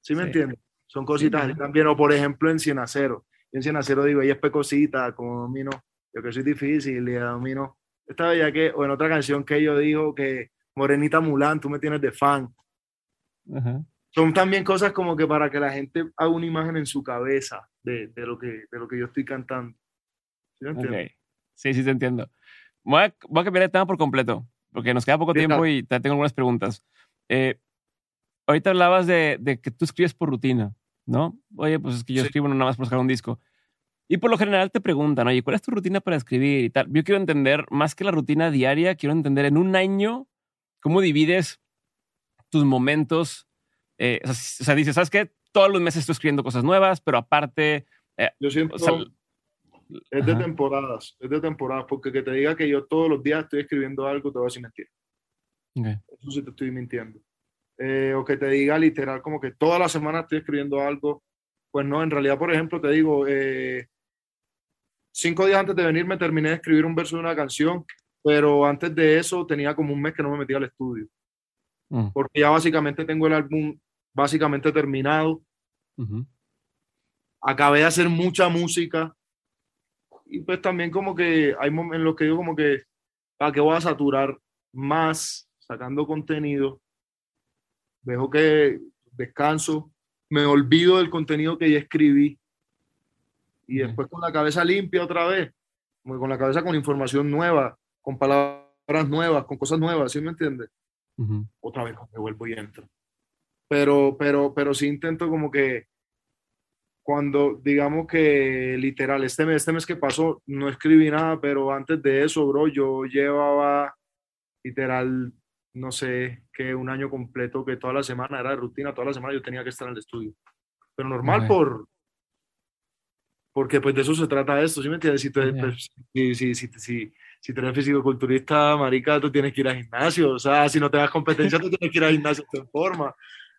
¿Sí me Sí. entiendes? Son cositas Sí, también, o por ejemplo en Cienacero. Yo en Cienacero digo, ella es pecosita, como domino, yo que soy difícil y domino. Esta ya que, o en otra canción que yo digo que Morenita Mulán, tú me tienes de fan. Ajá. Son también cosas como que para que la gente haga una imagen en su cabeza de, de lo, que, de lo que yo estoy cantando. ¿Sí me entiendes? Ok. Sí, sí, te entiendo. Voy a, voy a cambiar de tema por completo, porque nos queda poco Sí, tiempo claro. y te tengo algunas preguntas. Eh, ahorita hablabas de, de que tú escribes por rutina, ¿no? Oye, pues es que yo Sí. escribo no nada más por sacar un disco. Y por lo general te preguntan, oye, ¿cuál es tu rutina para escribir y tal? Yo quiero entender, más que la rutina diaria, quiero entender en un año cómo divides tus momentos. Eh, o, sea, o sea, dices, ¿sabes qué? Todos los meses estoy escribiendo cosas nuevas, pero aparte, Yo siento, o sea, es de ajá. temporadas, es de temporadas, porque que te diga que yo todos los días estoy escribiendo algo, te voy a decir mentira. Ok. Eso sí te estoy mintiendo. Eh, o que te diga literal como que toda la semana estoy escribiendo algo. Pues no, en realidad, por ejemplo, te digo, eh, cinco días antes de venir me terminé de escribir un verso de una canción, pero antes de eso tenía como un mes que no me metía al estudio, Mm, porque ya básicamente tengo el álbum básicamente terminado, ujú. acabé de hacer mucha música y pues también como que hay mom- en los que digo como que para qué voy a saturar más sacando contenido, dejo que descanso, me olvido del contenido que ya escribí y después con la cabeza limpia otra vez, con la cabeza con información nueva, con palabras nuevas, con cosas nuevas, ¿sí me entiendes? Otra vez me vuelvo y entro. Pero, pero, pero sí intento como que cuando digamos que literal, este mes, este mes que pasó, no escribí nada, pero antes de eso, bro, yo llevaba literal, no sé, que un año completo, que toda la semana era de rutina, toda la semana yo tenía que estar en el estudio. Pero normal Ok. por... Porque pues de eso se trata esto, ¿sí me entiendes? Si, tú eres, Ya. pues, si, si, si, si, tú eres fisicoculturista, marica, tú tienes que ir al gimnasio. O sea, si no te das competencia, tú tienes que ir al gimnasio en forma.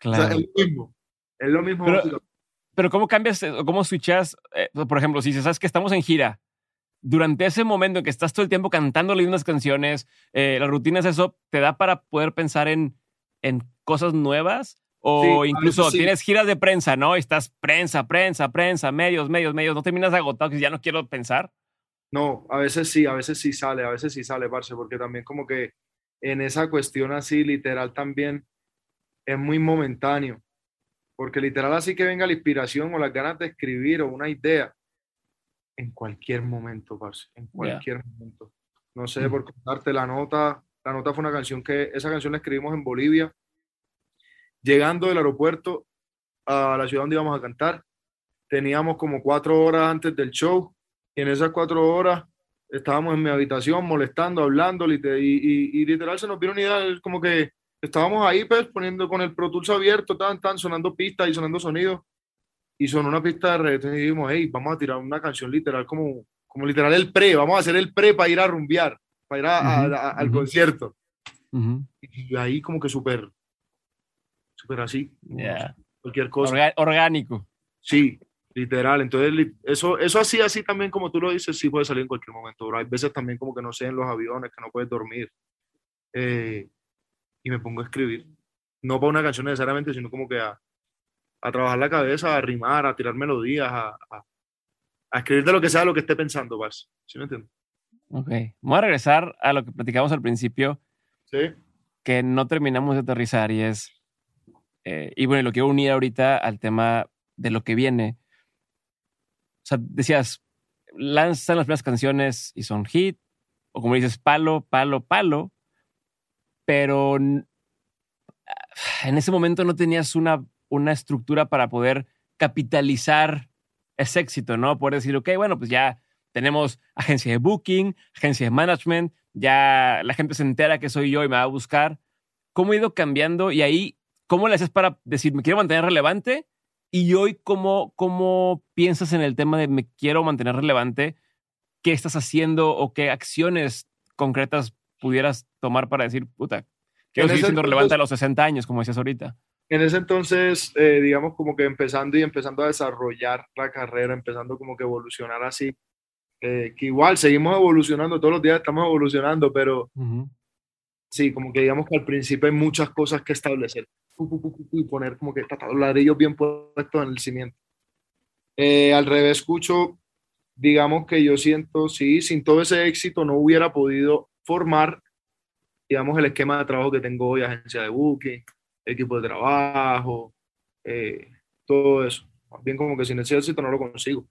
O sea, Claro. es lo mismo. Es lo mismo. Pero-. Pero ¿cómo cambias o cómo switchas? eh, por ejemplo, si sabes que estamos en gira, durante ese momento en que estás todo el tiempo cantando las mismas canciones, eh, las rutinas, eso, ¿te da para poder pensar en, en cosas nuevas? O Sí, incluso sí. tienes giras de prensa, ¿no? Y estás prensa, prensa, prensa, medios, medios, medios. ¿No terminas agotado que ya no quiero pensar? No, a veces sí, a veces sí sale, a veces sí sale, parce, porque también como que en esa cuestión así, literal, también es muy momentáneo. Porque literal así que venga la inspiración o las ganas de escribir o una idea, en cualquier momento, parce, en cualquier momento. No sé, Mm. por contarte la nota, la nota fue una canción que, esa canción la escribimos en Bolivia, llegando del aeropuerto a la ciudad donde íbamos a cantar, teníamos como cuatro horas antes del show, y en esas cuatro horas estábamos en mi habitación molestando, hablando, y, y, literal se nos vieron ideas como que estábamos ahí pues poniendo con el Pro Tools abierto, tan, tan, sonando pistas y sonando sonidos, y sonó una pista de reggaetón y dijimos, hey, vamos a tirar una canción literal como, como literal el pre, vamos a hacer el pre para ir a rumbear, para ir al concierto. Y ahí como que súper, súper así. Cualquier cosa. orgánico. Sí, literal. Entonces, eso, eso así, así también como tú lo dices, sí puede salir en cualquier momento. Bro. Hay veces también como que no sé en los aviones, que no puedes dormir. Eh, y me pongo a escribir. No para una canción necesariamente, sino como que a, a trabajar la cabeza, a rimar, a tirar melodías, a, a, escribir de lo que sea lo que esté pensando, vas. ¿Sí me entiendes? Ok. Voy a regresar a lo que platicamos al principio. Sí. Que no terminamos de aterrizar y es. Eh, y bueno, lo quiero unir ahorita al tema de lo que viene. O sea, decías, lanzan las primeras canciones y son hit, o como dices, palo, palo, palo, pero en ese momento no tenías una, una estructura para poder capitalizar ese éxito, ¿no? Poder decir, ok, bueno, pues ya tenemos agencia de booking, agencia de management, ya la gente se entera que soy yo y me va a buscar. ¿Cómo ha ido cambiando? Y ahí, ¿cómo le haces para decir, me quiero mantener relevante? Y hoy, ¿cómo, ¿cómo piensas en el tema de me quiero mantener relevante? ¿Qué estás haciendo o qué acciones concretas pudieras tomar para decir, puta, quiero seguir siendo relevante a los 60 años, como decías ahorita? En ese entonces, eh, digamos, como que empezando y empezando a desarrollar la carrera, empezando como que evolucionar así, eh, que igual seguimos evolucionando, todos los días estamos evolucionando, pero sí, como que digamos que al principio hay muchas cosas que establecer y poner como que los ladrillos bien puestos en el cimiento. Eh, al revés, escucho, digamos que yo siento, sí, sin todo ese éxito no hubiera podido formar, digamos, el esquema de trabajo que tengo hoy, agencia de booking, equipo de trabajo, eh, todo eso. Bien como que sin ese éxito no lo consigo.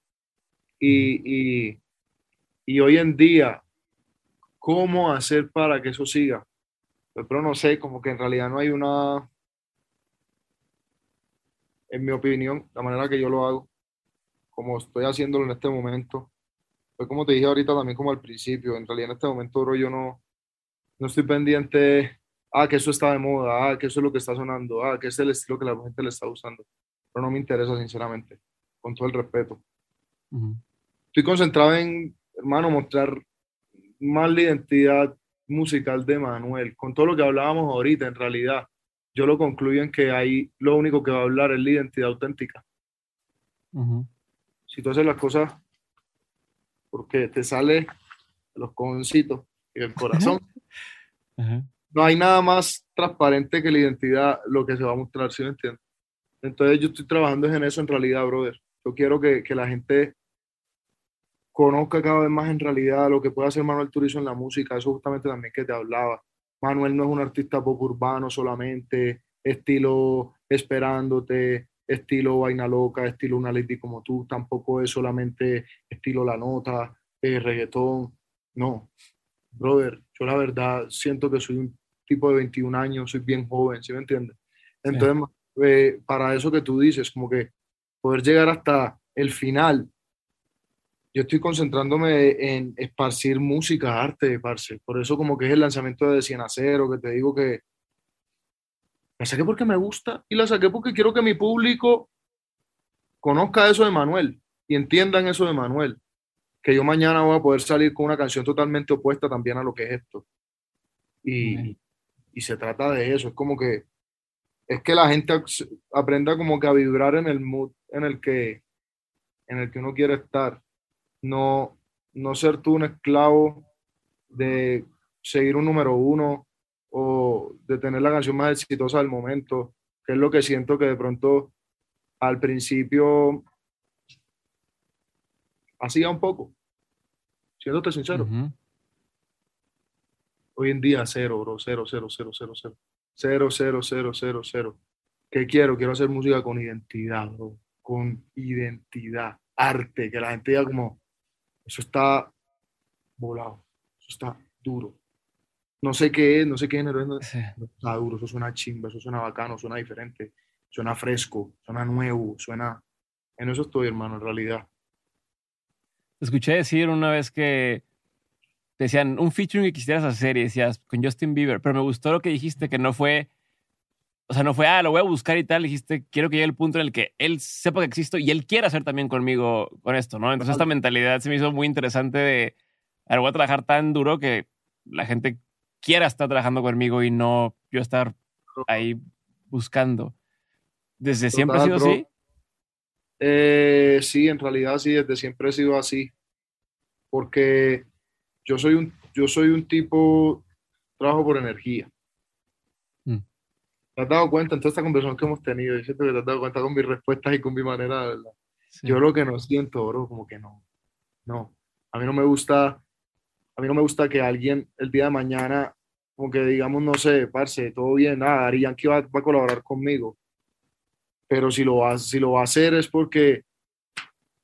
Y, y, y hoy en día, ¿cómo hacer para que eso siga? Pues, pero no sé, como que en realidad no hay una, en mi opinión, la manera que yo lo hago, como estoy haciéndolo en este momento, pues como te dije ahorita también como al principio, en realidad en este momento, bro, yo no, no estoy pendiente, ah, que eso está de moda, ah, que eso es lo que está sonando, ah, que es el estilo que la gente le está usando, pero no me interesa sinceramente, con todo el respeto. Estoy concentrado en hermano, mostrar más la identidad musical de Manuel, con todo lo que hablábamos ahorita, en realidad, yo lo concluyo en que ahí lo único que va a hablar es la identidad auténtica. Si tú haces las cosas porque te sale los cojoncitos y el corazón, no hay nada más transparente que la identidad, lo que se va a mostrar, ¿sí me entiendes? Entonces yo estoy trabajando en eso en realidad, brother. Yo quiero que, que la gente conozca cada vez más en realidad lo que puede hacer Manuel Turizo en la música, eso justamente también que te hablaba. Manuel no es un artista pop urbano solamente, estilo esperándote, estilo vaina loca, estilo una lady como tú, tampoco es solamente estilo la nota, eh, reggaetón, no. Brother, yo la verdad siento que soy un tipo de 21 años, soy bien joven, ¿sí me entiendes? Entonces, eh, para eso que tú dices, como que poder llegar hasta el final yo estoy concentrándome en esparcir música, arte, parce. Por eso como que es el lanzamiento de Cien a Cero, que te digo que la saqué porque me gusta y la saqué porque quiero que mi público conozca eso de Manuel y entiendan eso de Manuel. Que yo mañana voy a poder salir con una canción totalmente opuesta también a lo que es esto. Y, y se trata de eso, es como que es que la gente aprenda como que a vibrar en el mood en el que en el que uno quiere estar no, no ser tú un esclavo de seguir un número uno o de tener la canción más exitosa del momento, que es lo que siento que de pronto al principio hacía un poco, siéndote sincero. Hoy en día cero, bro, cero, cero, cero, cero, cero, cero, cero, cero, cero, cero. ¿Qué quiero? Quiero hacer música con identidad, bro, con identidad, arte, que la gente diga como, eso está volado, eso está duro. No sé qué es, no sé qué género es, está duro, eso suena chimba, eso suena bacano, suena diferente, suena fresco, suena nuevo, suena... En eso estoy, hermano, en realidad. Escuché decir una vez que te decían un featuring que quisieras hacer y decías con Justin Bieber, pero me gustó lo que dijiste, que no fue, o sea, no fue, ah, lo voy a buscar y tal, dijiste, quiero que llegue el punto en el que él sepa que existo y él quiera hacer también conmigo con esto, ¿no? Entonces esta mentalidad se me hizo muy interesante de, a ver, voy a trabajar tan duro que la gente quiera estar trabajando conmigo y no yo estar ahí buscando. ¿Desde siempre ha sido así? Eh, sí, en realidad sí, desde siempre he sido así. Porque yo soy un, yo soy un tipo, trabajo por energía. Mm. ¿Te has dado cuenta en toda esta conversación que hemos tenido? Yo siento que te has dado cuenta con mis respuestas y con mi manera de hablar. Yo lo que no siento, bro, como que no. No. A mí no me gusta, a mí no me gusta que alguien el día de mañana, como que digamos, no sé, parce, todo bien, nada, Ari Yankee va, va a colaborar conmigo pero si lo va, si lo va a hacer es porque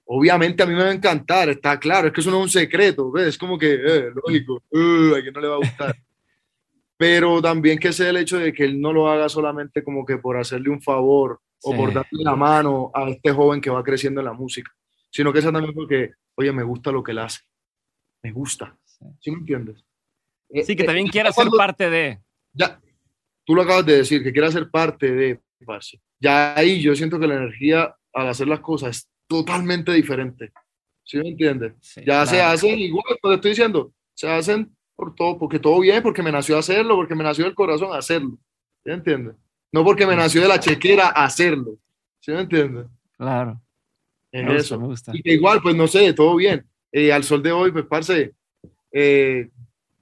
obviamente a mí me va a encantar, está claro, es que eso no es un secreto, ¿ves? es como que, eh, lógico, uh, a quien no le va a gustar. [LAUGHS] pero también que sea el hecho de que él no lo haga solamente como que por hacerle un favor o por darle la mano a este joven que va creciendo en la música, sino que sea también porque, oye, me gusta lo que él hace, me gusta, ¿sí, me entiendes? Sí, que eh, también quiera ser parte de... Ya, tú lo acabas de decir, que quiera ser parte de, ya ahí yo siento que la energía al hacer las cosas es totalmente diferente. ¿Sí me entiendes? ya se hacen igual, lo estoy diciendo, se hacen por todo, porque todo bien, porque me nació hacerlo, porque me nació del corazón hacerlo. ¿Sí me entiendes? No porque me nació de la chequera hacerlo. ¿Sí me entiendes? Claro. Es eso. me gusta. Y igual, pues no sé, todo bien. Eh, al sol de hoy, pues, parce, eh,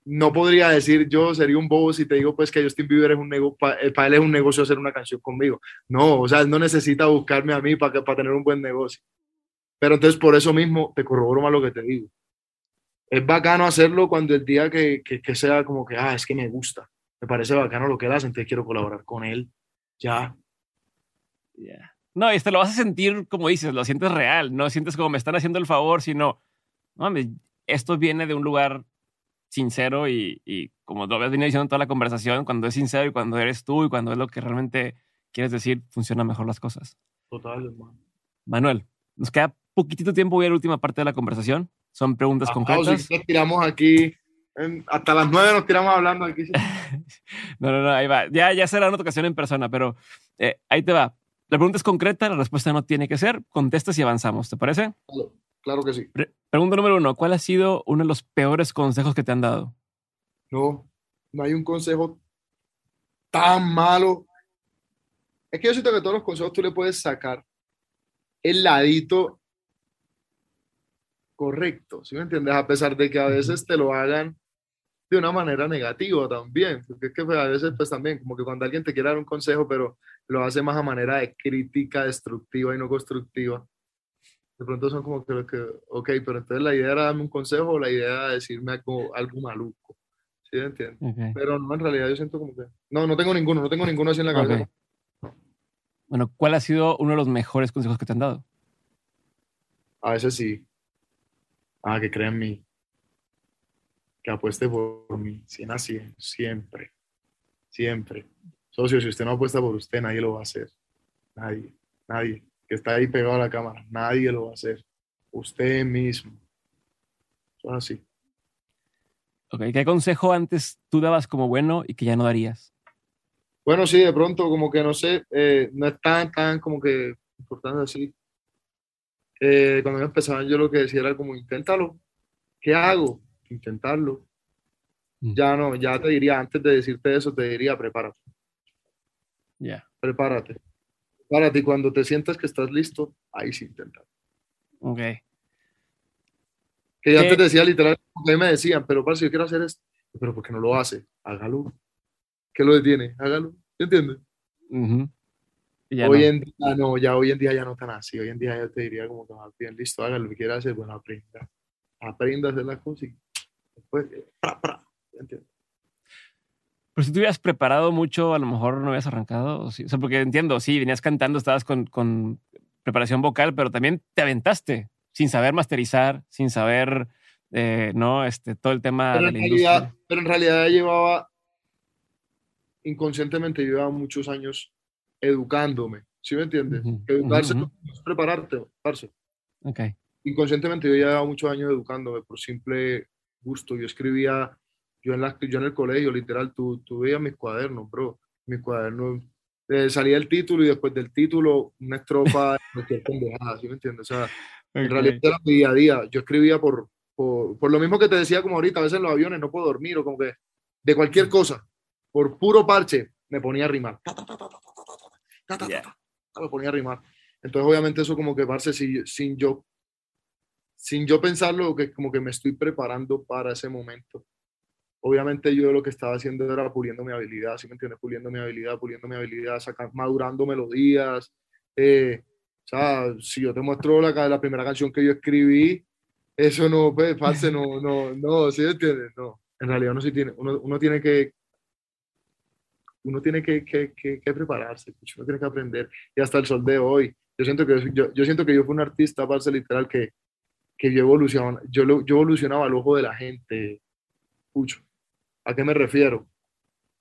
no podría decir yo sería un bobo si te digo pues que Justin Bieber es un negocio, eh, para él es un negocio hacer una canción conmigo. No, o sea, él no necesita buscarme a mí para, para tener un buen negocio. Pero entonces por eso mismo te corroboro más lo que te digo. Es bacano hacerlo cuando el día que, que, sea como que, ah, es que me gusta, me parece bacano lo que él hace, entonces quiero colaborar con él. Ya. No, y este lo vas a sentir, como dices, lo sientes real, no sientes como me están haciendo el favor, sino, no, esto viene de un lugar sincero y, y como lo habías venido diciendo en toda la conversación, cuando es sincero y cuando eres tú y cuando es lo que realmente quieres decir, funcionan mejor las cosas. Total, hermano. Manuel, nos queda poquitito tiempo, voy a la última parte de la conversación. Son preguntas ah, concretas. nos tiramos aquí, hasta las nueve nos tiramos hablando aquí. [LAUGHS] no, no, no, ahí va. Ya, ya será una ocasión en persona, pero eh, ahí te va. La pregunta es concreta, la respuesta no tiene que ser. Contestas y avanzamos, ¿te parece? Claro que sí. pregunta número uno, ¿cuál ha sido uno de los peores consejos que te han dado? No, no hay un consejo tan malo. Es que yo siento que todos los consejos tú le puedes sacar el ladito correcto, ¿sí me entiendes? A pesar de que a veces te lo hagan de una manera negativa también, porque es que pues, a veces pues también, como que cuando alguien te quiere dar un consejo, pero lo hace más a manera de crítica destructiva y no constructiva, de pronto son como que, que, ok, pero entonces la idea era darme un consejo o la idea era decirme algo, algo maluco. ¿Sí entiendes? Pero no, en realidad yo siento como que, no, no tengo ninguno, no tengo ninguno así en la cabeza. Bueno, ¿cuál ha sido uno de los mejores consejos que te han dado? A veces sí. Ah, que crea en mí. Que apueste por mí. 100 a 100, siempre. Siempre. Socio, si usted no apuesta por usted, nadie lo va a hacer. Nadie. Nadie que está ahí pegado a la cámara. Nadie lo va a hacer. Usted mismo. Es así. Ok, ¿qué consejo antes tú dabas como bueno y que ya no darías? Bueno, sí, de pronto, como que no sé, eh, no es tan, tan como que importante así. Eh, cuando yo empezaba, yo lo que decía era como, inténtalo. ¿Qué hago? Intentarlo. Mm. Ya no, ya te diría, antes de decirte eso, te diría, prepárate. Ya. Prepárate. Para ti, cuando te sientas que estás listo, ahí sí intenta. Ok. Que ya antes te decía literal, a mí me decían, pero para si yo quiero hacer esto, pero ¿por qué no lo hace? Hágalo. ¿Qué lo detiene? Hágalo. ¿Entiendes? hoy en día no, ya hoy en día ya no tan así. Hoy en día ya te diría como que más bien, listo, haga lo que quiera hacer, bueno, aprenda. Aprenda a hacer las cosas y después, pra, pra, ¿entiendes? Pero si tú hubieras preparado mucho, a lo mejor no habías arrancado. O, sea, porque entiendo, sí, venías cantando, estabas con, con, preparación vocal, pero también te aventaste sin saber masterizar, sin saber, eh, ¿no? Este, todo el tema pero de la industria. Pero en realidad llevaba, inconscientemente llevaba muchos años educándome, ¿sí me entiendes? Educarse es prepararte, parce. Ok. Inconscientemente yo llevaba muchos años educándome por simple gusto. Yo escribía, yo en, la, yo en el colegio, literal, tú, tú veías mis cuadernos, bro. Mis cuadernos, eh, salía el título y después del título una estrofa, cualquier pendejada, ¿sí me entiendes? O sea, en realidad era mi día a día. Yo escribía por, por, por, lo mismo que te decía como ahorita, a veces en los aviones no puedo dormir o como que de cualquier cosa, por puro parche, me ponía a rimar. Me ponía a rimar. Entonces, obviamente, eso como que, parce, sin, sin yo sin yo pensarlo, que como que me estoy preparando para ese momento. Obviamente yo lo que estaba haciendo era puliendo mi habilidad, ¿sí me entiendes? Puliendo mi habilidad, puliendo mi habilidad, sacar, madurando melodías. Eh, o sea, si yo te muestro la, la primera canción que yo escribí, eso no, pues, parce, no, no, no, ¿sí me entiendes? No, en realidad uno sí tiene, uno, uno tiene que, uno tiene que, que, que, que, prepararse, uno tiene que aprender. Y hasta el sol de hoy, yo siento que yo, yo siento que yo fui un artista, parce, literal, que que yo evolucionaba, yo, yo evolucionaba al ojo de la gente. Pucho. ¿A qué me refiero?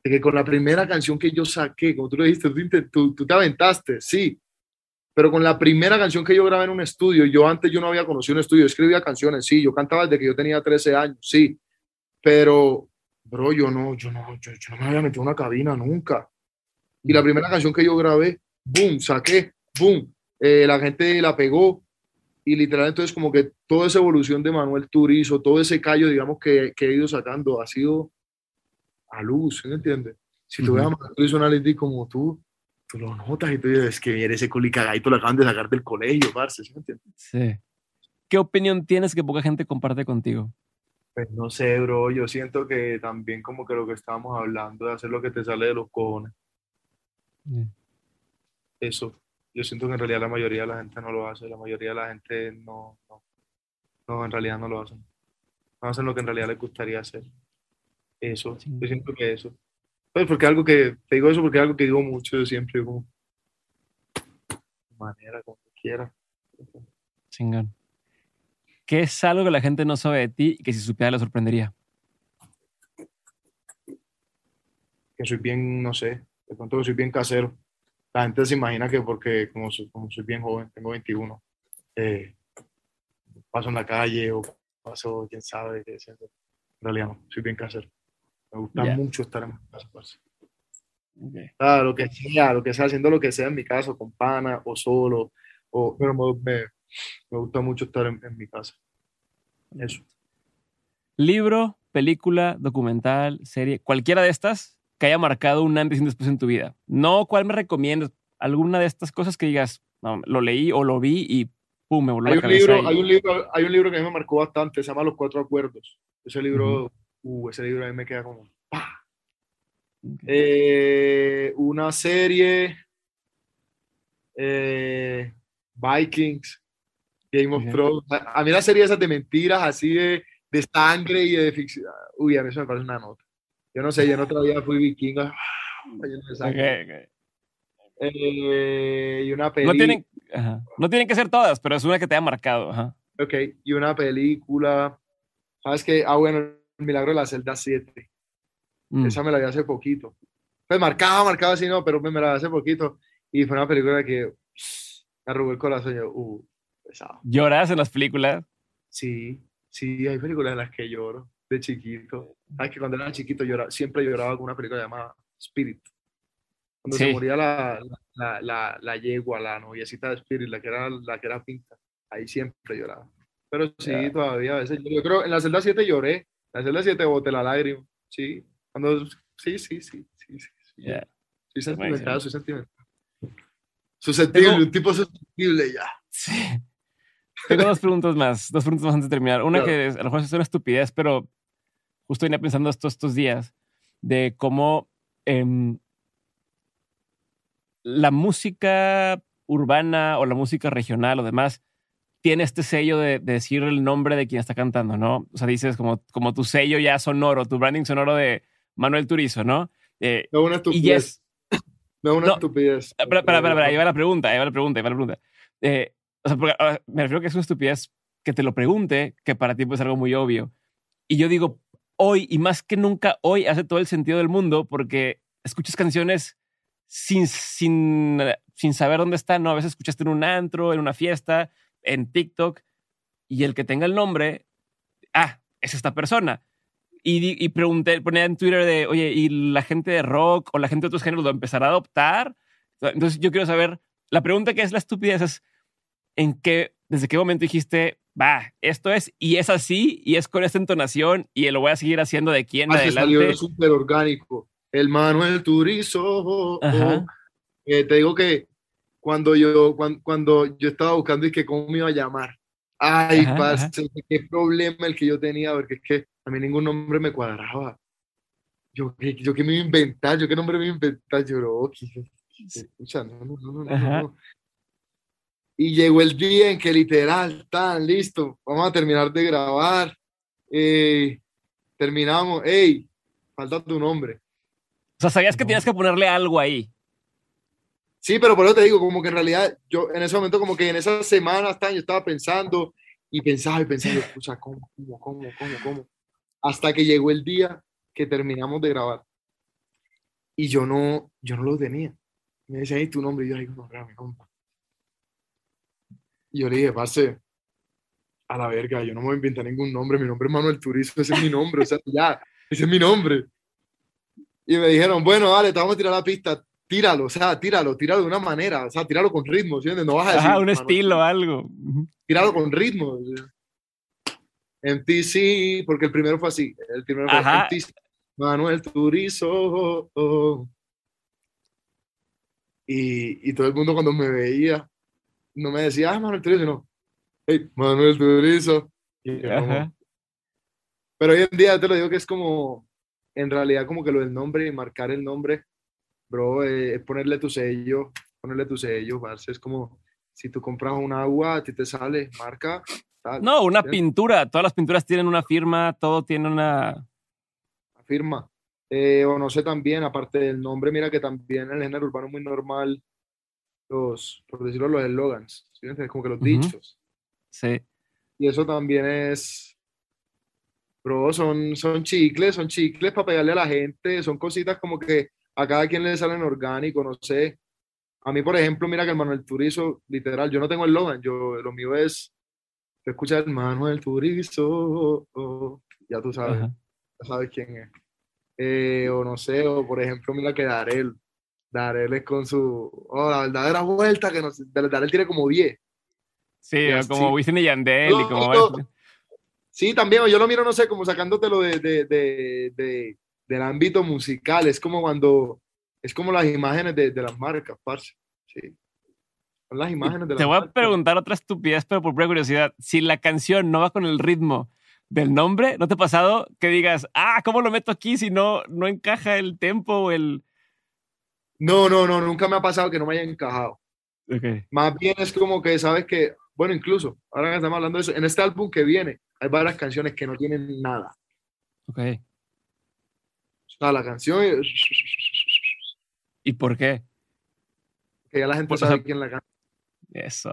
De que con la primera canción que yo saqué, como tú lo dijiste, tú, tú, te aventaste, sí, pero con la primera canción que yo grabé en un estudio, yo antes yo no había conocido un estudio, escribía canciones, sí, yo cantaba desde que yo tenía 13 años, sí, pero, bro, yo no, yo no, yo, no me había metido en una cabina nunca. Y la primera canción que yo grabé, boom, saqué, boom, eh, la gente la pegó, y literal entonces como que toda esa evolución de Manuel Turizo, todo ese callo, digamos, que, que he ido sacando, ha sido a luz, ¿me entiendes? Si tú ves a Manuel Turizo Analytics como tú, tú lo notas y tú dices, que viene ese colicagadito lo acaban de sacar del colegio, parce, ¿sí me entiendes? Sí. ¿Qué opinión tienes que poca gente comparte contigo? Pues no sé, bro, yo siento que también como que lo que estábamos hablando de hacer lo que te sale de los cojones. Eso, yo siento que en realidad la mayoría de la gente no lo hace, la mayoría de la gente no, no, no en realidad no lo hacen. No hacen lo que en realidad les gustaría hacer. Eso, yo siento que eso. Pues porque algo que, te digo eso porque es algo que digo mucho, yo siempre como, manera, como quiera. Chingón. ¿Qué es algo que la gente no sabe de ti y que si supiera le sorprendería? Que soy bien, no sé, de pronto que soy bien casero la gente se imagina que porque como soy, como soy bien joven, tengo 21, eh, paso en la calle o paso, quién sabe, qué en realidad no, soy bien casero. Me gusta mucho estar en mi casa, lo que sea, lo que sea, haciendo lo que sea en mi casa, con pana o solo, o, pero me, me, gusta mucho estar en, en mi casa. Eso. Libro, película, documental, serie, cualquiera de estas que haya marcado un antes y un después en tu vida. No cuál me recomiendas, alguna de estas cosas que digas, no, lo leí o lo vi y pum, me voló hay la cabeza. Libro, hay, un libro, hay un libro que a mí me marcó bastante, se llama Los Cuatro Acuerdos. Ese libro, uh, ese libro a mí me queda como, eh, una serie, eh, Vikings, Game of Thrones. A, mí la serie esas de mentiras, así de, de sangre y de ficción, uy, a mí eso me parece una nota. Yo no sé, yo en otra vida fui vikingo. Okay, okay. Eh, y una película. No tienen, no tienen que ser todas, pero es una que te ha marcado. Ajá. Ok, y una película. ¿Sabes qué? Ah, bueno, Milagro de la Celda 7. Mm. Esa me la vi hace poquito. Pues marcaba, marcaba así, no, pero me la vi hace poquito. Y fue una película que me arrugó el corazón. Yo, uh, pesado. ¿Lloras en las películas? Sí, sí, hay películas en las que lloro de chiquito. Sabes que cuando era chiquito lloraba, siempre lloraba con una película llamada Spirit. Cuando se moría la, la, la, la, yegua, la noviecita de Spirit, la que era, la que era pinta, ahí siempre lloraba. Pero sí, todavía a veces. Yo, creo, en la celda 7 lloré, celda 7 boté la lágrima, sí. Cuando, sí, sí, sí, sí, sí. sí. Soy sentimental, soy sentimental. Susceptible, un tipo susceptible ya. Sí. Tengo dos preguntas más, dos preguntas más antes de terminar. Una que a lo mejor es una estupidez, pero justo venía pensando estos, estos días de cómo em, la música urbana o la música regional o demás tiene este sello de, decir el nombre de quien está cantando, ¿no? O sea, dices como, como tu sello ya sonoro, tu branding sonoro de Manuel Turizo, ¿no? Eh, no, una estupidez. no, una estupidez. Espera, espera, espera, ahí va la pregunta, ahí va la pregunta, ahí va la pregunta. Eh, o sea, porque, me refiero que es una estupidez que te lo pregunte, que para ti pues es algo muy obvio. Y yo digo, hoy y más que nunca hoy hace todo el sentido del mundo porque escuchas canciones sin, sin, sin saber dónde están, ¿no? A veces escuchaste en un antro, en una fiesta, en TikTok, y el que tenga el nombre, ah, es esta persona. Y, y pregunté, ponía en Twitter de, oye, ¿y la gente de rock o la gente de otros géneros lo empezará a adoptar? Entonces yo quiero saber, la pregunta que es la estupidez es, ¿en qué, desde qué momento dijiste, va, esto es, y es así, y es con esta entonación, y lo voy a seguir haciendo de aquí en ah, adelante? Salió súper orgánico. El Manuel Turizo. Eh, te digo que cuando yo, cuando, yo estaba buscando y que cómo me iba a llamar. Ay, qué problema el que yo tenía, porque es que a mí ningún nombre me cuadraba. Yo, yo qué me iba a inventar, yo qué nombre me iba a inventar, yo, no, no, no, no, Y llegó el día en que literal, tan listo, vamos a terminar de grabar. Eh, terminamos, hey, falta tu nombre. O sea, sabías que tienes que ponerle algo ahí. Sí, pero por eso te digo, como que en realidad yo en ese momento, como que en esas semanas yo estaba pensando y pensaba y pensaba, escucha, ¿cómo, cómo, cómo, cómo, cómo? Hasta que llegó el día que terminamos de grabar. Y yo no, yo no lo tenía. Me decía, ahí tu nombre, y yo, ay, no, mi compa. Y yo le dije, pase, a la verga, yo no me voy a inventar ningún nombre, mi nombre es Manuel Turizo, ese es mi nombre, o sea, ya, ese es mi nombre. Y me dijeron, bueno, dale, te vamos a tirar la pista, tíralo, o sea, tíralo, tíralo de una manera, o sea, tíralo con ritmo, ¿sí? No vas a decir. Ajá, un estilo, algo. Tíralo con ritmo. MTC, porque el primero fue así. El primero fue MTC, Manuel Turizo. Y, y, todo el mundo cuando me veía, no me decía, ah, Manuel Turizo, no. Hey, Manuel Turizo. Pero hoy en día te lo digo que es como, en realidad, como que lo del nombre y marcar el nombre bro, eh, es ponerle tu sello, ponerle tu sello, parce. Es como si tú compras un agua, a ti te sale marca. no, una pintura. Todas las pinturas tienen una firma, todo tiene una. firma. Eh, o no sé también, aparte del nombre, mira que también en el género urbano muy normal, los, por decirlo, los eslogans, ¿sí? como que los dichos. Sí. Y eso también es, bro, son, son chicles, son chicles para pegarle a la gente, son cositas como que a cada quien le salen orgánico, no sé. A mí, por ejemplo, mira que el Manuel Turizo, literal, yo no tengo el Logan, yo, lo mío es, te escucha el Manuel Turizo, ya tú sabes, ya sabes quién es. Eh, o no sé, o por ejemplo, mira que Darel, Darel es con su, oh, la verdadera vuelta, que no, Darel tiene como 10. Sí, como Wisin y Yandel y como... Sí, también, yo lo miro, no sé, como sacándotelo de, de, de del ámbito musical. Es como cuando, es como las imágenes de, de las marcas, parce. Sí. Son las imágenes de Te voy a preguntar otra estupidez, pero por pura curiosidad. Si la canción no va con el ritmo del nombre, ¿no te ha pasado que digas, ah, ¿cómo lo meto aquí si no, no encaja el tempo o el... No, no, no, nunca me ha pasado que no me haya encajado. Okay. Más bien es como que, sabes que, bueno, incluso, ahora que estamos hablando de eso, en este álbum que viene, hay varias canciones que no tienen nada. Ok la canción. ¿Y por qué? Que ya la gente sabe quién la canta. Eso.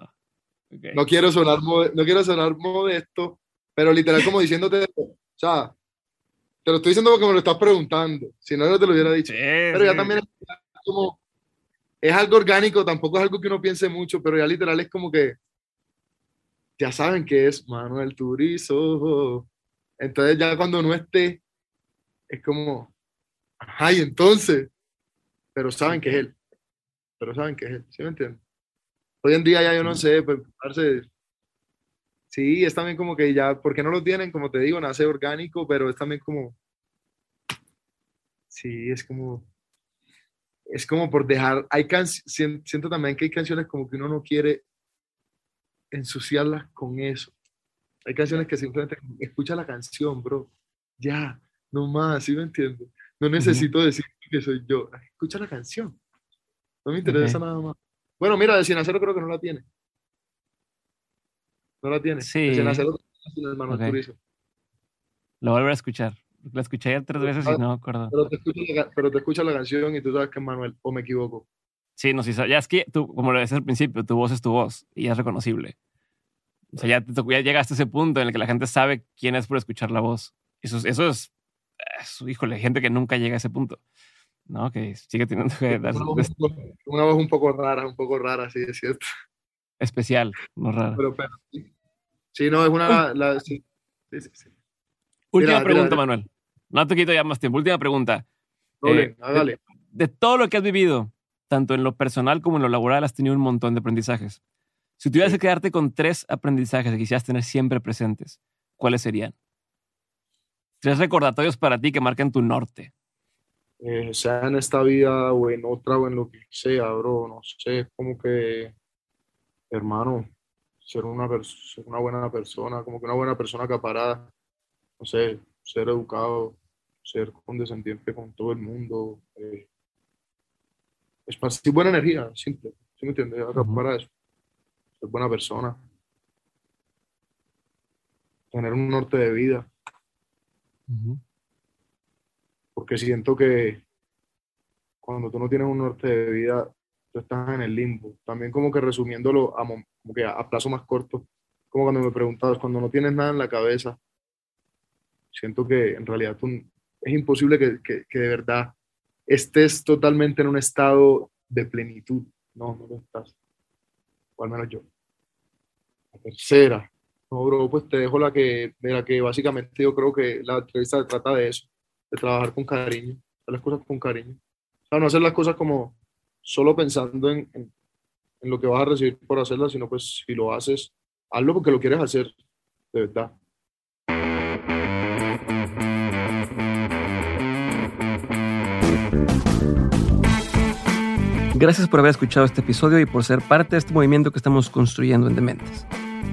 No, quiero sonar no quiero sonar modesto, pero literal como diciéndote, o sea, te lo estoy diciendo porque me lo estás preguntando, si no, no te lo hubiera dicho. pero ya también es como, es algo orgánico, tampoco es algo que uno piense mucho, pero ya literal es como que ya saben que es Manuel Turizo. Entonces ya cuando no esté, es como, Ay, entonces, pero saben que es él. Pero saben que es él, ¿sí me entiendes? Hoy en día ya yo no sé, pues, sí, es también como que ya, porque no lo tienen, como te digo, nace orgánico, pero es también como, sí, es como, es como por dejar, hay siento también que hay canciones como que uno no quiere ensuciarlas con eso. Hay canciones que simplemente escucha la canción, bro, ya, no más, ¿sí me entiendes? No necesito decir que soy yo. Escucha la canción. No me interesa nada más. Bueno, mira, de Sin Acero creo que no la tiene. No la tiene. Sí. De Sin Acero el Manuel Turizo. Lo voy a escuchar. La escuché ya tres veces y no me acuerdo. Pero te, escucha la, pero te la canción y tú sabes que es Manuel, o me equivoco. Sí, no, sí, ya es que tú, como lo decías al principio, tu voz es tu voz y es reconocible. O sea, ya, ya llegaste a ese punto en el que la gente sabe quién es por escuchar la voz. Eso, eso es híjole, gente que nunca llega a ese punto, ¿no? Que sigue teniendo que dar... Una, voz un poco rara, un poco rara, sí, es cierto. Especial, no rara. Pero, sí. no, es una... La, sí, sí, Última Mira, pregunta, mira. Manuel. No te quito ya más tiempo. Última pregunta. Dale, Eh, hágale. De todo lo que has vivido, tanto en lo personal como en lo laboral, has tenido un montón de aprendizajes. Si tuvieras que quedarte con tres aprendizajes que quisieras tener siempre presentes, ¿cuáles serían? Tres recordatorios para ti que marcan tu norte. Eh, sea en esta vida o en otra o en lo que sea, bro, no sé, es como que, hermano, ser una, ser una buena persona, como que una buena persona acaparada, no sé, ser educado, ser condescendiente con todo el mundo, eh, esparcir buena energía, simple, ¿sí me entiendes? Acaparar eso, ser buena persona, tener un norte de vida. Porque siento que cuando tú no tienes un norte de vida, tú estás en el limbo. También como que resumiéndolo a, mo- como que a plazo más corto, como cuando me preguntabas, cuando no tienes nada en la cabeza, siento que en realidad tú, es imposible que, que- que de verdad estés totalmente en un estado de plenitud. No, no lo estás. O al menos yo. La tercera. No, bro, pues te dejo la que, de la que básicamente yo creo que la entrevista trata de eso de trabajar con cariño, hacer las cosas con cariño. O sea, no hacer las cosas como solo pensando en, en- en lo que vas a recibir por hacerlas, sino pues si lo haces, hazlo porque lo quieres hacer, de verdad. Gracias por haber escuchado este episodio y por ser parte de este movimiento que estamos construyendo en Dementes.